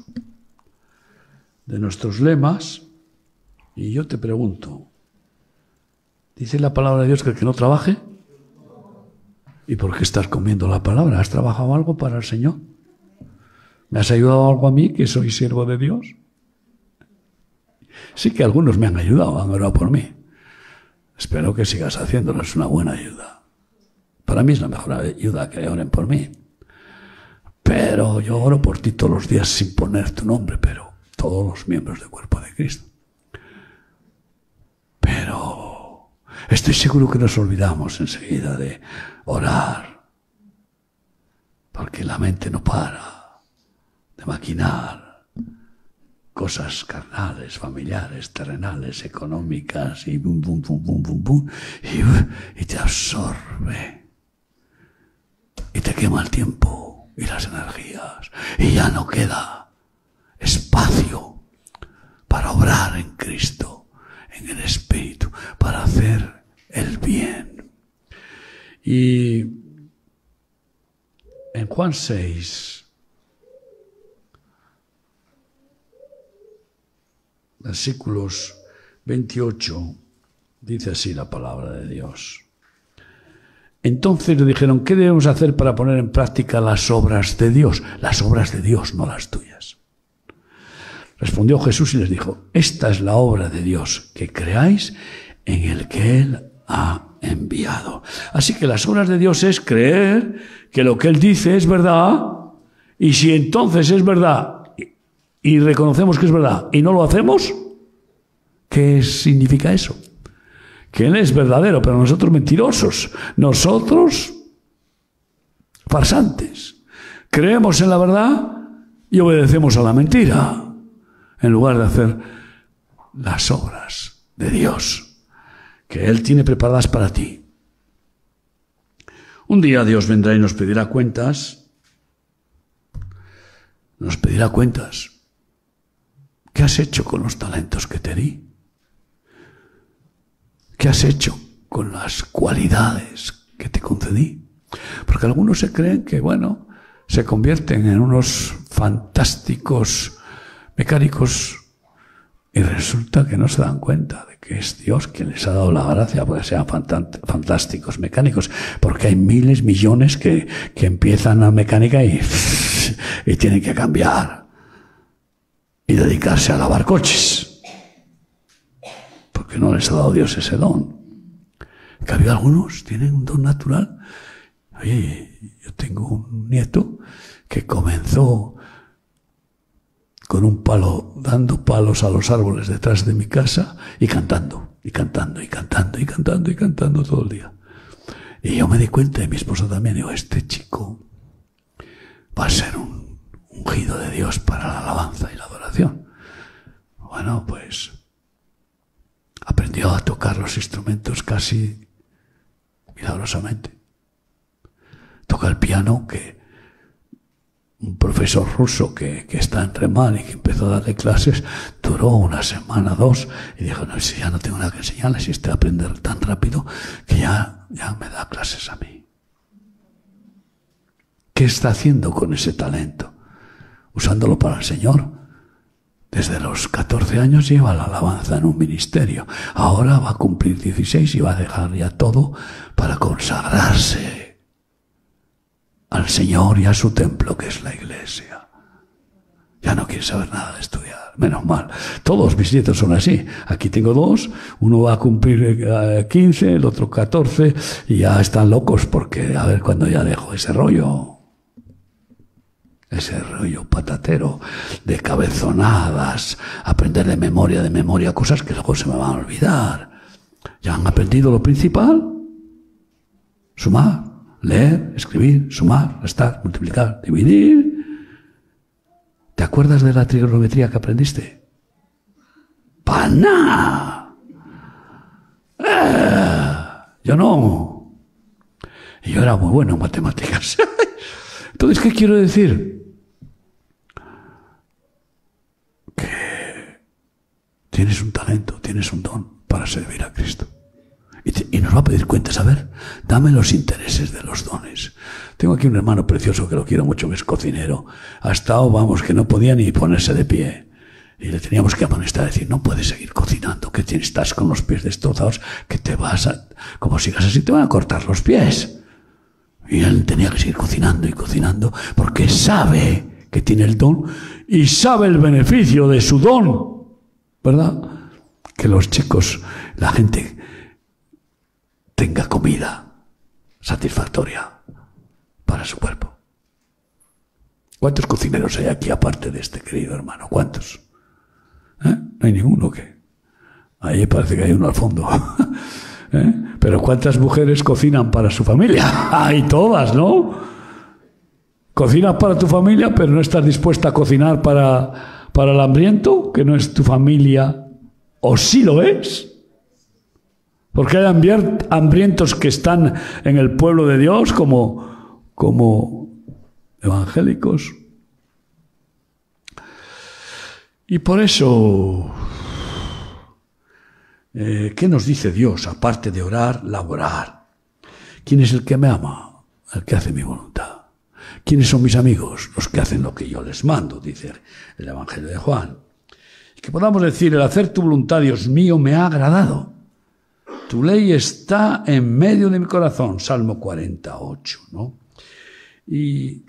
de nuestros lemas y yo te pregunto, ¿dice la palabra de Dios que el que no trabaje? ¿Y por qué estás comiendo la palabra? ¿Has trabajado algo para el Señor? ¿Me has ayudado algo a mí, que soy siervo de Dios? Sí que algunos me han ayudado, han orado por mí. Espero que sigas haciéndolo, es una buena ayuda. Para mí es la mejor ayuda que oren por mí. Pero yo oro por ti todos los días sin poner tu nombre, pero todos los miembros del cuerpo de Cristo. Pero estoy seguro que nos olvidamos enseguida de orar, porque la mente no para de maquinar cosas carnales, familiares, terrenales, económicas y bum, bum, bum, bum, bum, bum, y, te absorbe y te quema el tiempo y las energías y ya no queda espacio para obrar en Cristo en el Espíritu para hacer el bien. Y en Juan 6, versículos 28, dice así la palabra de Dios. Entonces le dijeron, ¿qué debemos hacer para poner en práctica las obras de Dios? Las obras de Dios, no las tuyas. Respondió Jesús y les dijo, esta es la obra de Dios, que creáis en el que Él ha enviado. Así que las obras de Dios es creer que lo que Él dice es verdad, y si entonces es verdad y reconocemos que es verdad y no lo hacemos, ¿qué significa eso? Que Él es verdadero, pero nosotros mentirosos, nosotros farsantes. Creemos en la verdad y obedecemos a la mentira en lugar de hacer las obras de Dios que Él tiene preparadas para ti. Un día Dios vendrá y nos pedirá cuentas, nos pedirá cuentas. ¿Qué has hecho con los talentos que te di? ¿Qué has hecho con las cualidades que te concedí? Porque algunos se creen que, bueno, se convierten en unos fantásticos mecánicos Y resulta que no se dan cuenta de que es Dios quien les ha dado la gracia porque sean fantásticos mecánicos. Porque hay miles, millones que, que empiezan a mecánica y, *laughs* y tienen que cambiar y dedicarse a lavar coches. Porque no les ha dado Dios ese don. Había algunos tienen un don natural. Oye, yo tengo un nieto que comenzó con un palo, dando palos a los árboles detrás de mi casa y cantando, y cantando, y cantando, y cantando, y cantando todo el día. Y yo me di cuenta, y mi esposa también, digo, este chico va a ser un ungido de Dios para la alabanza y la adoración. Bueno, pues aprendió a tocar los instrumentos casi milagrosamente. Toca el piano que un profesor ruso que, está en Remán y que empezó a darle clases, duró una semana, dos, y dijo, no, si ya no tengo nada que enseñarle, si este aprender tan rápido, que ya, ya me da clases a mí. ¿Qué está haciendo con ese talento? Usándolo para el Señor. Desde los 14 años lleva la alabanza en un ministerio. Ahora va a cumplir 16 y va a dejar ya todo para consagrarse al Señor y a su templo que es la iglesia. Ya no quiere saber nada de estudiar, menos mal. Todos mis nietos son así. Aquí tengo dos, uno va a cumplir 15, eh, el otro 14, y ya están locos porque a ver cuándo ya dejo ese rollo. Ese rollo patatero de cabezonadas, aprender de memoria, de memoria, cosas que luego se me van a olvidar. Ya han aprendido lo principal, sumar, leer, escribir, sumar, restar, multiplicar, dividir. ¿Te acuerdas de la trigonometría que aprendiste? ¡Pana! ¡Eh! Yo no. Y yo era muy bueno en matemáticas. *laughs* Entonces, ¿qué quiero decir? Que tienes un talento, tienes un don para servir a Cristo. Y, nos va a pedir cuentas. A ver, dame los intereses de los dones. Tengo aquí un hermano precioso que lo quiero mucho, que es cocinero. Ha estado, vamos, que no podía ni ponerse de pie. Y le teníamos que amonestar, decir, no puedes seguir cocinando, que estás con los pies destrozados, que te vas a, como sigas así, te van a cortar los pies. Y él tenía que seguir cocinando y cocinando, porque sabe que tiene el don y sabe el beneficio de su don. ¿Verdad? Que los chicos, la gente tenga comida satisfactoria para su cuerpo. ¿Cuántos cocineros hay aquí aparte de este querido hermano? ¿Cuántos? ¿Eh? No hay ninguno que. Ahí parece que hay uno al fondo. *laughs* ¿Eh? Pero ¿cuántas mujeres cocinan para su familia? *laughs* Hay todas, ¿no? Cocinas para tu familia, pero no estás dispuesta a cocinar para, para el hambriento, que no es tu familia, o sí lo es. Porque hay hambrientos que están en el pueblo de Dios como, como evangélicos. Y por eso, eh, ¿qué nos dice Dios? Aparte de orar, laborar. ¿Quién es el que me ama? El que hace mi voluntad. ¿Quiénes son mis amigos? Los que hacen lo que yo les mando, dice el Evangelio de Juan. Y que podamos decir, el hacer tu voluntad, Dios mío, me ha agradado. Tu ley está en medio de mi corazón, Salmo 48, ¿no? ¿Y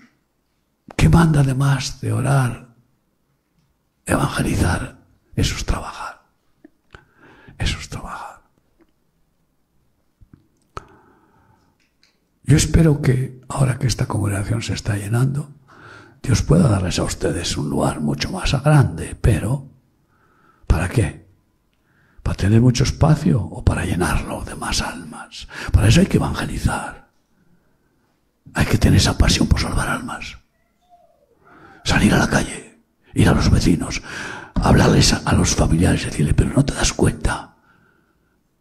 qué manda además de orar, evangelizar? Eso es trabajar. Eso es trabajar. Yo espero que ahora que esta congregación se está llenando, Dios pueda darles a ustedes un lugar mucho más grande, pero ¿para qué? ¿Para tener mucho espacio o para llenarlo de más almas? Para eso hay que evangelizar. Hay que tener esa pasión por salvar almas. Salir a la calle, ir a los vecinos, hablarles a, los familiares decirle, pero no te das cuenta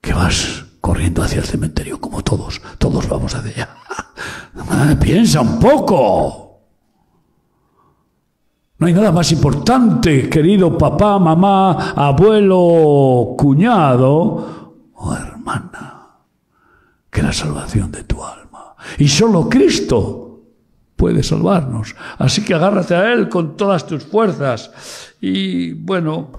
que vas corriendo hacia el cementerio como todos, todos vamos hacia allá. *laughs* Piensa un poco. No hay nada más importante, querido papá, mamá, abuelo, cuñado o hermana, que la salvación de tu alma. Y solo Cristo puede salvarnos. Así que agárrate a Él con todas tus fuerzas. Y bueno,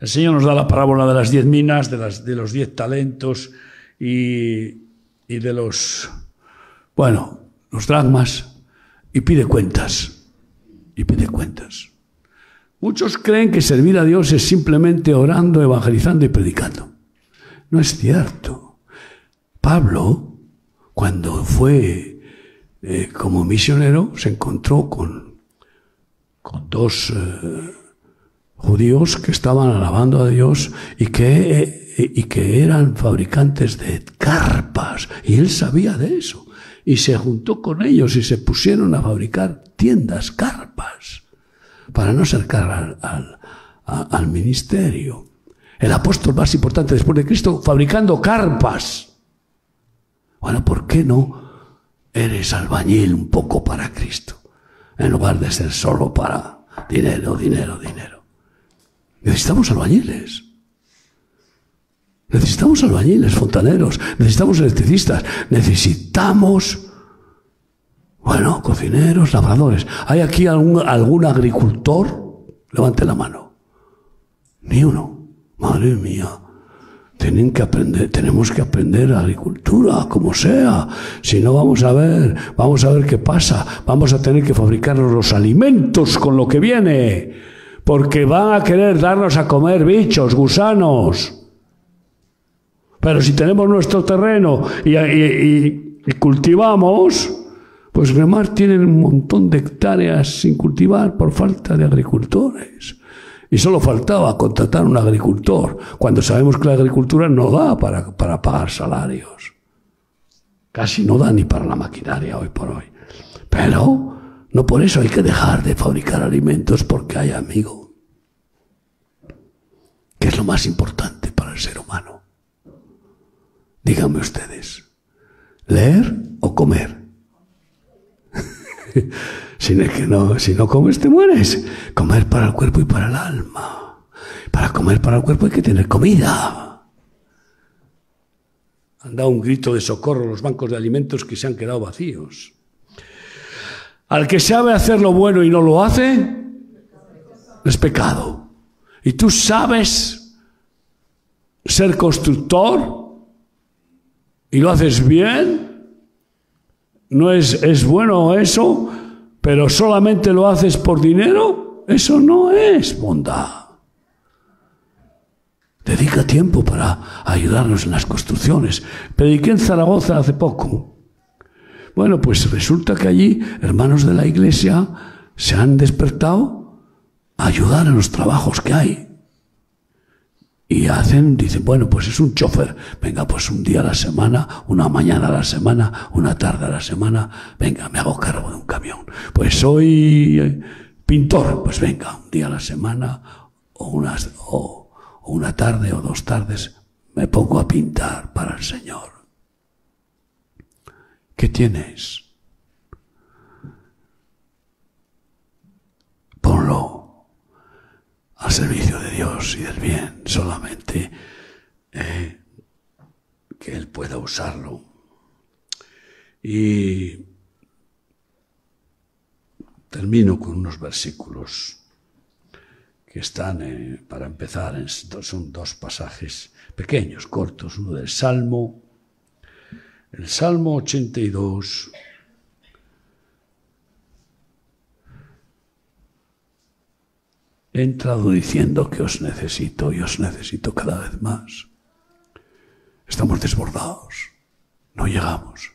El Señor nos da la parábola de las diez minas, de, las, de los diez talentos y, y de los, bueno, los dragmas y pide cuentas. Y pide cuentas. Muchos creen que servir a Dios es simplemente orando, evangelizando y predicando. No es cierto. Pablo, cuando fue eh, como misionero, se encontró con, con dos eh, judíos que estaban alabando a Dios y que, eh, y que eran fabricantes de carpas. Y él sabía de eso. Y se juntó con ellos y se pusieron a fabricar tiendas, carpas, para no acercar al, al ministerio. El apóstol más importante después de Cristo fabricando carpas. Bueno, ¿por qué no eres albañil un poco para Cristo, en lugar de ser solo para dinero, dinero, dinero. Necesitamos albañiles. Necesitamos albañiles, fontaneros, necesitamos electricistas, necesitamos, bueno, cocineros, labradores. ¿Hay aquí algún, algún agricultor? Levante la mano. Ni uno. Madre mía. Tienen que aprender, tenemos que aprender agricultura, como sea. Si no, vamos a ver, vamos a ver qué pasa. Vamos a tener que fabricarnos los alimentos con lo que viene. Porque van a querer darnos a comer bichos, gusanos. Pero si tenemos nuestro terreno y, cultivamos, pues Remar tiene un montón de hectáreas sin cultivar por falta de agricultores. Y solo faltaba contratar un agricultor, cuando sabemos que la agricultura no da para, para pagar salarios. Casi no da ni para la maquinaria hoy por hoy. Pero no por eso hay que dejar de fabricar alimentos porque hay amigo. ¿Qué es lo más importante para el ser humano? Díganme ustedes, ¿leer o comer? *laughs* Si no, no comes, te mueres. Comer para el cuerpo y para el alma. Para comer para el cuerpo hay que tener comida. Han dado un grito de socorro los bancos de alimentos que se han quedado vacíos. Al que sabe hacer lo bueno y no lo hace, es pecado. Y tú sabes ser constructor y lo haces bien, no es, es bueno eso, pero solamente lo haces por dinero, eso no es bondad. Dedica tiempo para ayudarnos en las construcciones. Prediqué en Zaragoza hace poco. Bueno, pues resulta que allí hermanos de la iglesia se han despertado a ayudar en los trabajos que hay. Y hacen, dicen, bueno, pues es un chofer. Venga, pues un día a la semana, una mañana a la semana, una tarde a la semana. Venga, me hago cargo de un camión. Pues soy eh, pintor. Pues venga, un día a la semana o, unas, o una tarde o dos tardes me pongo a pintar para el Señor. ¿Qué tienes? Ponlo al servicio de Dios y del bien, solamente eh, que Él pueda usarlo. Y termino con unos versículos que están, eh, para empezar, son dos pasajes pequeños, cortos, uno del Salmo, el Salmo 82, He entrado diciendo que os necesito y os necesito cada vez más. Estamos desbordados, no llegamos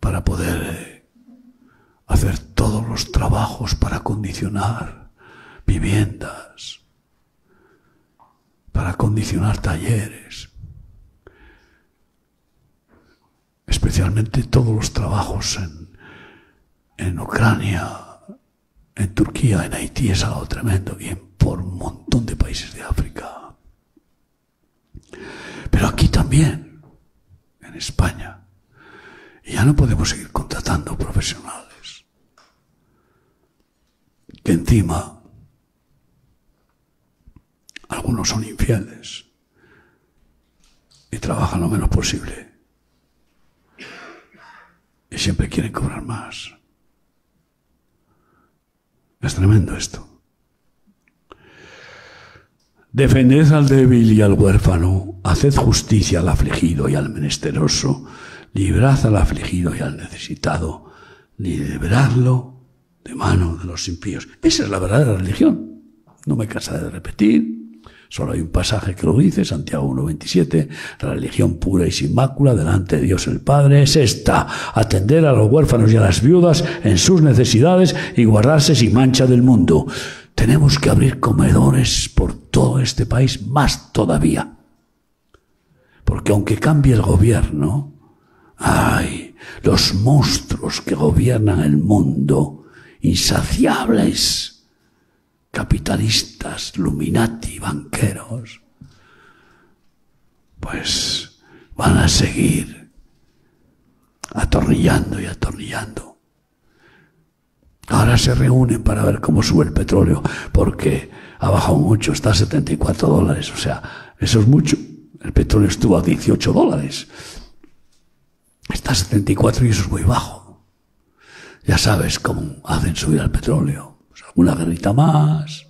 para poder eh, hacer todos los trabajos para condicionar viviendas, para condicionar talleres, especialmente todos los trabajos en, en Ucrania, en Turquía, en Haití es algo tremendo y por un montón de países de África. Pero aquí también, en España. Ya no podemos seguir contratando profesionales. Que encima algunos son infieles y trabajan lo menos posible. Y siempre quieren cobrar más. Es tremendo esto. Defended al débil y al huérfano, haced justicia al afligido y al menesteroso, librad al afligido y al necesitado, liberadlo de mano de los impíos. Esa es la verdadera religión. No me cansaré de repetir. Solo hay un pasaje que lo dice, Santiago 1.27, la religión pura y sin mácula delante de Dios el Padre es esta, atender a los huérfanos y a las viudas en sus necesidades y guardarse sin mancha del mundo. Tenemos que abrir comedores por todo este país, más todavía. Porque aunque cambie el gobierno, ay, los monstruos que gobiernan el mundo, insaciables, capitalistas, luminati, banqueros, pues van a seguir atornillando y atornillando. Ahora se reúnen para ver cómo sube el petróleo, porque ha bajado mucho, está a 74 dólares, o sea, eso es mucho. El petróleo estuvo a 18 dólares. Está a 74 y eso es muy bajo. Ya sabes cómo hacen subir al petróleo una guerrita más,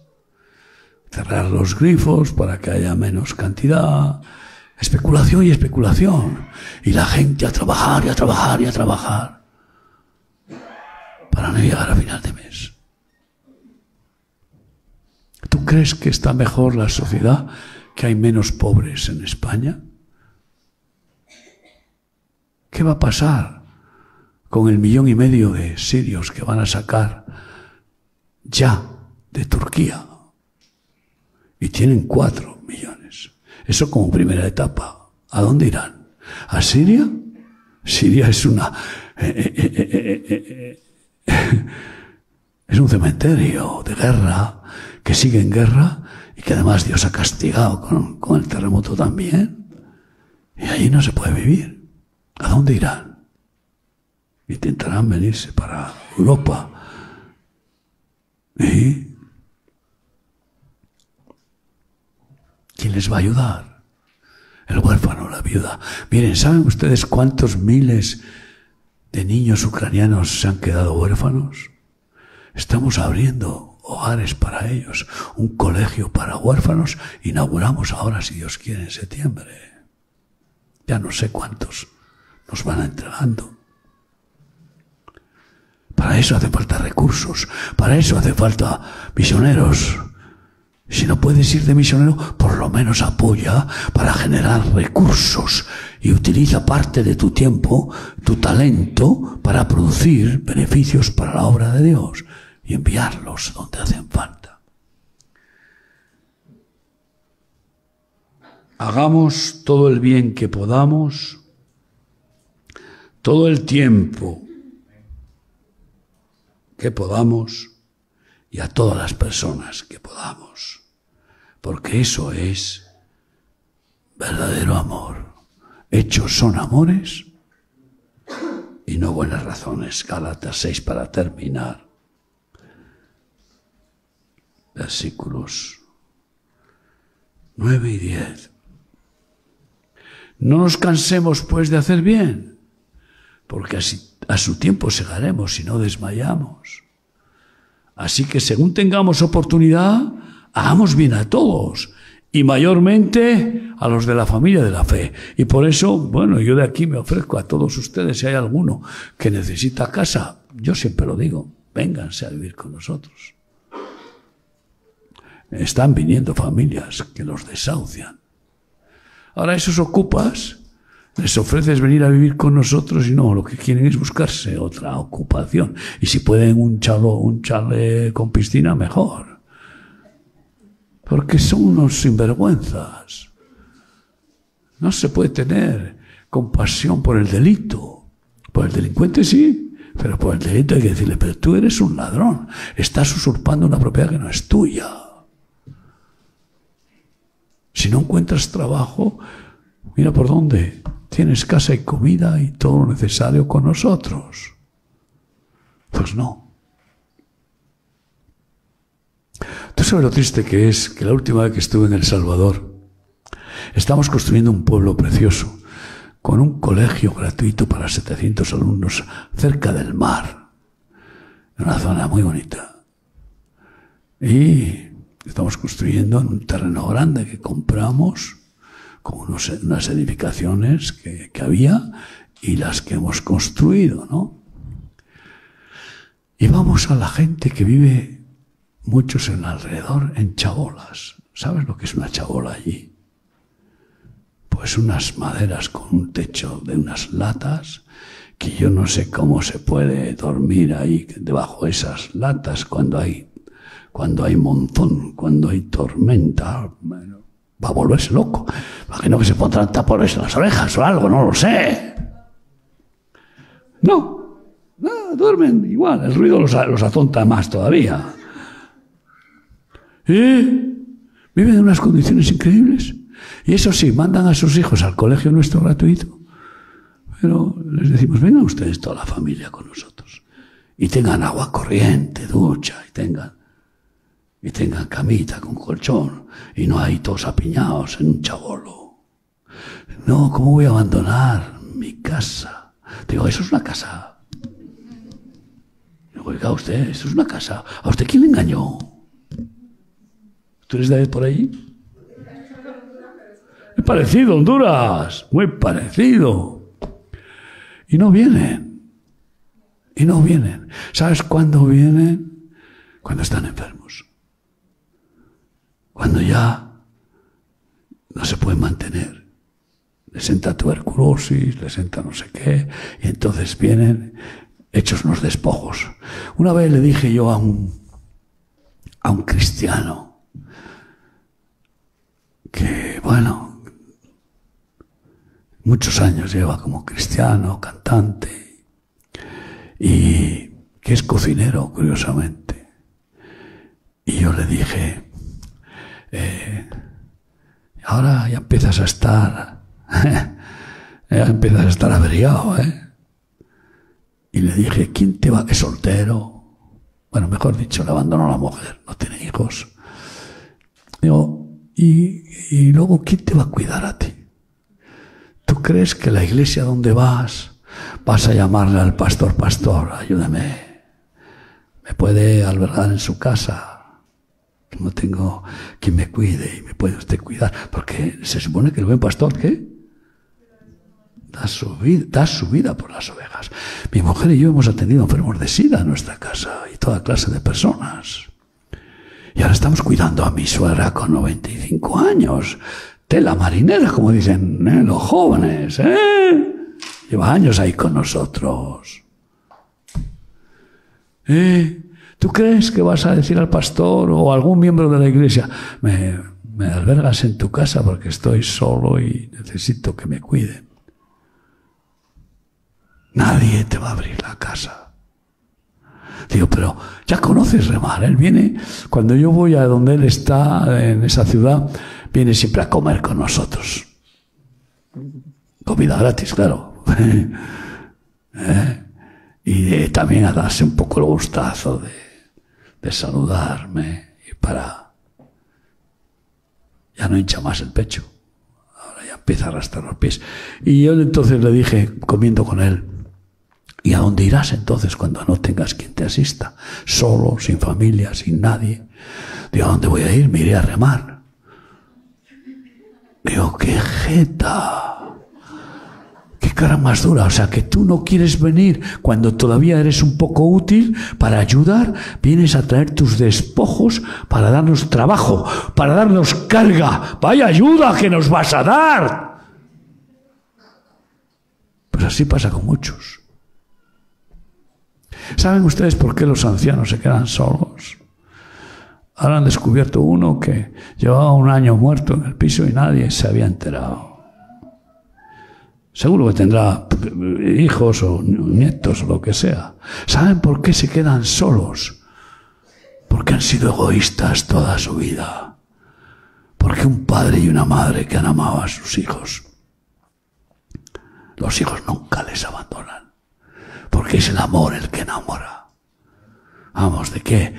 cerrar los grifos para que haya menos cantidad, especulación y especulación, y la gente a trabajar y a trabajar y a trabajar para no llegar a final de mes. ¿Tú crees que está mejor la sociedad, que hay menos pobres en España? ¿Qué va a pasar con el millón y medio de sirios que van a sacar ya de Turquía. Y tienen cuatro millones. Eso como primera etapa. ¿A dónde irán? ¿A Siria? Siria es una... Eh, eh, eh, *laughs* es un cementerio de guerra que sigue en guerra y que además Dios ha castigado con, el terremoto también. Y allí no se puede vivir. ¿A dónde irán? Intentarán venirse para Europa ¿Eh? ¿Quién les va a ayudar? El huérfano, la viuda. Miren, ¿saben ustedes cuántos miles de niños ucranianos se han quedado huérfanos? Estamos abriendo hogares para ellos, un colegio para huérfanos. Inauguramos ahora, si Dios quiere, en septiembre. Ya no sé cuántos nos van entregando. Para eso hace falta recursos, para eso hace falta misioneros. Si no puedes ir de misionero, por lo menos apoya para generar recursos y utiliza parte de tu tiempo, tu talento, para producir beneficios para la obra de Dios y enviarlos donde hacen falta. Hagamos todo el bien que podamos, todo el tiempo que podamos y a todas las personas que podamos, porque eso es verdadero amor. Hechos son amores y no buenas razones. Gálatas 6 para terminar. Versículos 9 y 10. No nos cansemos pues de hacer bien, porque así a su tiempo segaremos si no desmayamos. Así que según tengamos oportunidad, hagamos bien a todos y mayormente a los de la familia de la fe. Y por eso, bueno, yo de aquí me ofrezco a todos ustedes, si hay alguno que necesita casa, yo siempre lo digo, vénganse a vivir con nosotros. Están viniendo familias que los desahucian. Ahora esos ocupas les ofreces venir a vivir con nosotros y no, lo que quieren es buscarse otra ocupación. Y si pueden un chalo, un chale con piscina, mejor. Porque son unos sinvergüenzas. No se puede tener compasión por el delito. Por el delincuente sí, pero por el delito hay que decirle, pero tú eres un ladrón, estás usurpando una propiedad que no es tuya. Si no encuentras trabajo, mira por dónde tienes casa y comida y todo lo necesario con nosotros. Pues no. Tú sabes lo triste que es que la última vez que estuve en El Salvador, estamos construyendo un pueblo precioso, con un colegio gratuito para 700 alumnos cerca del mar, en una zona muy bonita. Y Estamos construyendo en un terreno grande que compramos con unas edificaciones que, había y las que hemos construido, ¿no? Y vamos a la gente que vive muchos en alrededor en chabolas. ¿Sabes lo que es una chabola allí? Pues unas maderas con un techo de unas latas que yo no sé cómo se puede dormir ahí debajo de esas latas cuando hay cuando hay monzón, cuando hay tormenta. Va a volverse loco. Imagino que se pondrán tapones en las orejas o algo, no lo sé. No, no duermen igual, el ruido los, los atonta más todavía. ¿Eh? Viven en unas condiciones increíbles. Y eso sí, mandan a sus hijos al colegio nuestro gratuito. Pero les decimos, vengan ustedes toda la familia con nosotros. Y tengan agua corriente, ducha, y tengan, y tengan camita con colchón. Y no hay todos apiñados en un chabolo. No, ¿cómo voy a abandonar mi casa? Digo, eso es una casa. Oiga usted, eso es una casa. ¿A usted quién le engañó? ¿Tú eres de por ahí? Es parecido, Honduras. Muy parecido. Y no vienen. Y no vienen. ¿Sabes cuándo vienen? Cuando están enfermos. Cuando ya no se pueden mantener. Les entra tuberculosis, les entra no sé qué, y entonces vienen hechos unos despojos. Una vez le dije yo a un, a un cristiano, que, bueno, muchos años lleva como cristiano, cantante, y que es cocinero, curiosamente. Y yo le dije, eh, ahora ya empiezas a estar, *laughs* ya empiezas a estar averiado, ¿eh? Y le dije, ¿quién te va? Es soltero. Bueno, mejor dicho, le abandonó a la mujer, no tiene hijos. Digo, y, luego, ¿quién te va a cuidar a ti? ¿Tú crees que la iglesia donde vas vas a llamarle al pastor, pastor, ayúdame? ¿Me puede albergar en su casa? No tengo quien me cuide y me puede usted cuidar. Porque se supone que el buen pastor, ¿qué? Da su, vida, da su vida por las ovejas. Mi mujer y yo hemos atendido enfermos de sida en nuestra casa y toda clase de personas. Y ahora estamos cuidando a mi suegra con 95 años. Tela marinera, como dicen ¿eh? los jóvenes. ¿eh? Lleva años ahí con nosotros. ¿Eh? ¿Tú crees que vas a decir al pastor o algún miembro de la iglesia, me, me albergas en tu casa porque estoy solo y necesito que me cuiden? Nadie te va a abrir la casa. Digo, pero ya conoces remar. Él viene, cuando yo voy a donde él está, en esa ciudad, viene siempre a comer con nosotros. Comida gratis, claro. *laughs* ¿Eh? Y también a darse un poco el gustazo de, de saludarme y para... Ya no hincha más el pecho. Ahora ya empieza a arrastrar los pies. Y yo entonces le dije, comiendo con él, ¿Y a dónde irás entonces cuando no tengas quien te asista? Solo, sin familia, sin nadie. Digo, ¿a dónde voy a ir? Me iré a remar. Digo, qué jeta. Cara más dura. O sea, que tú no quieres venir cuando todavía eres un poco útil para ayudar. Vienes a traer tus despojos para darnos trabajo, para darnos carga. Vaya ayuda que nos vas a dar. Pues así pasa con muchos. ¿Saben ustedes por qué los ancianos se quedan solos? Ahora han descubierto uno que llevaba un año muerto en el piso y nadie se había enterado. Seguro que tendrá hijos o nietos o lo que sea. ¿Saben por qué se quedan solos? Porque han sido egoístas toda su vida. Porque un padre y una madre que han amado a sus hijos, los hijos nunca les abandonan porque es el amor el que enamora. Vamos, ¿de qué?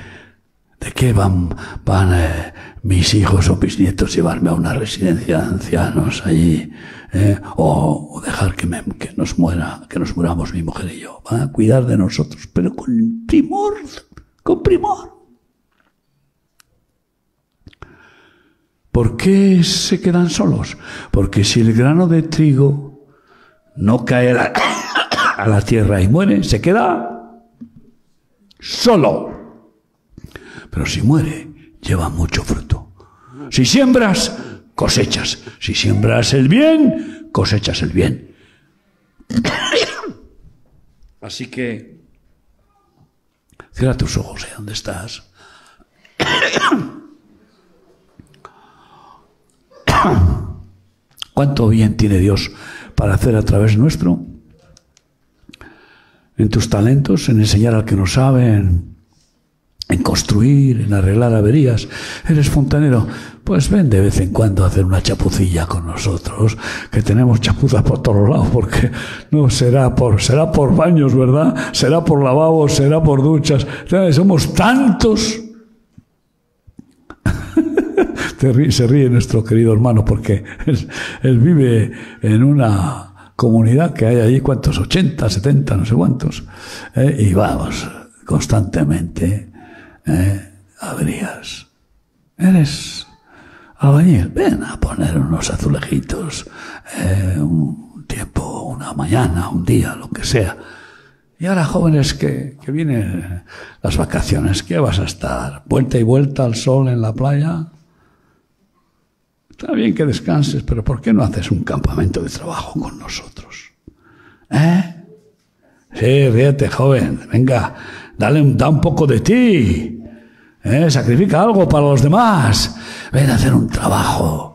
¿De qué van, van eh, mis hijos o mis nietos llevarme a una residencia de ancianos allí? Eh? O, dejar que, me, que nos muera, que nos muramos mi mujer y yo. Van a cuidar de nosotros, pero con primor, con primor. ¿Por qué se quedan solos? Porque si el grano de trigo no cae a la, *coughs* tierra y muere, se queda solo. Pero si muere, lleva mucho fruto. Si siembras, cosechas. Si siembras el bien, cosechas el bien. Así que cierra tus ojos, ¿eh? ¿Dónde estás? ¿Cuánto bien tiene Dios para hacer a través nuestro? En tus talentos, en enseñar al que no sabe, en, construir, en arreglar averías. Eres fontanero. Pues ven de vez en cuando a hacer una chapucilla con nosotros, que tenemos chapuzas por todos lados, porque no será por, será por baños, ¿verdad? Será por lavabos, será por duchas. Somos tantos *laughs* se ríe nuestro querido hermano porque él, vive en una comunidad que hay allí, ¿cuántos? 80, 70, no sé cuántos. Eh, y vamos, constantemente, eh, averías. Eres albañil, ven a poner unos azulejitos, eh, un tiempo, una mañana, un día, lo que sea. Y ahora, jóvenes, que, que vienen las vacaciones, ¿qué vas a estar? ¿Vuelta y vuelta al sol en la playa? Está bien que descanses, pero ¿por qué no haces un campamento de trabajo con nosotros? ¿Eh? Sí, ríete, joven. Venga, dale, da un poco de ti. ¿Eh? Sacrifica algo para los demás. Ven a hacer un trabajo.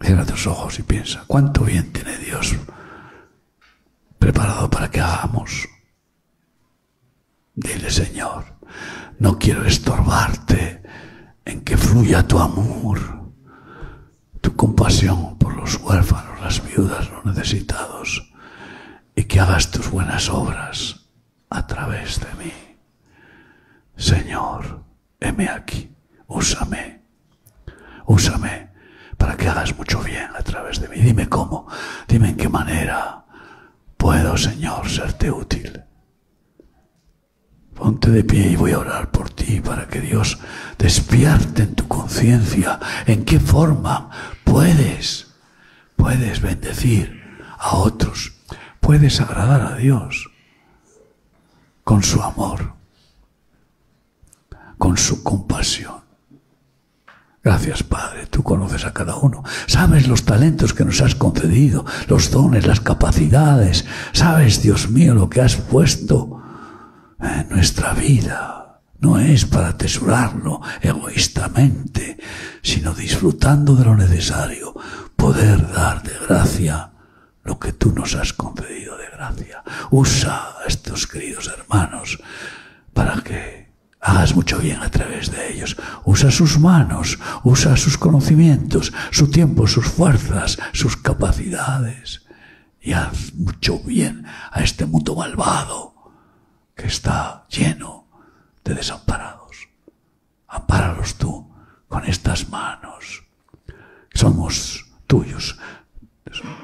Cierra tus ojos y piensa, ¿cuánto bien tiene Dios preparado para que hagamos? Dile, Señor, no quiero estorbarte en que fluya tu amor, tu compasión por los huérfanos, las viudas, los necesitados, que hagas tus buenas obras a través de mí. Señor, heme aquí, úsame, úsame para que hagas mucho bien a través de mí. Dime cómo, dime en qué manera puedo, Señor, serte útil. Ponte de pie y voy a orar por ti para que Dios despierte en tu conciencia en qué forma puedes, puedes bendecir a otros, puedes agradar a Dios con su amor, con su compasión. Gracias, Padre. Tú conoces a cada uno. Sabes los talentos que nos has concedido, los dones, las capacidades. Sabes, Dios mío, lo que has puesto nuestra vida no es para atesorarlo egoístamente, sino disfrutando de lo necesario, poder dar de gracia lo que tú nos has concedido de gracia. Usa a estos queridos hermanos para que hagas mucho bien a través de ellos. Usa sus manos, usa sus conocimientos, su tiempo, sus fuerzas, sus capacidades. Y haz mucho bien a este mundo malvado que está lleno de desamparados. Ampáralos tú con estas manos. Somos tuyos.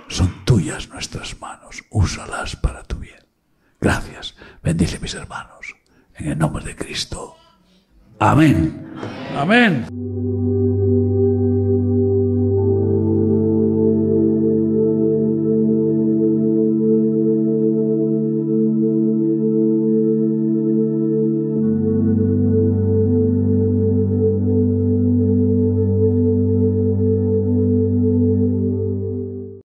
Son tuyas nuestras manos. Úsalas para tu bien. Gracias. Bendice mis hermanos. En el nombre de Cristo. Amén. Amén.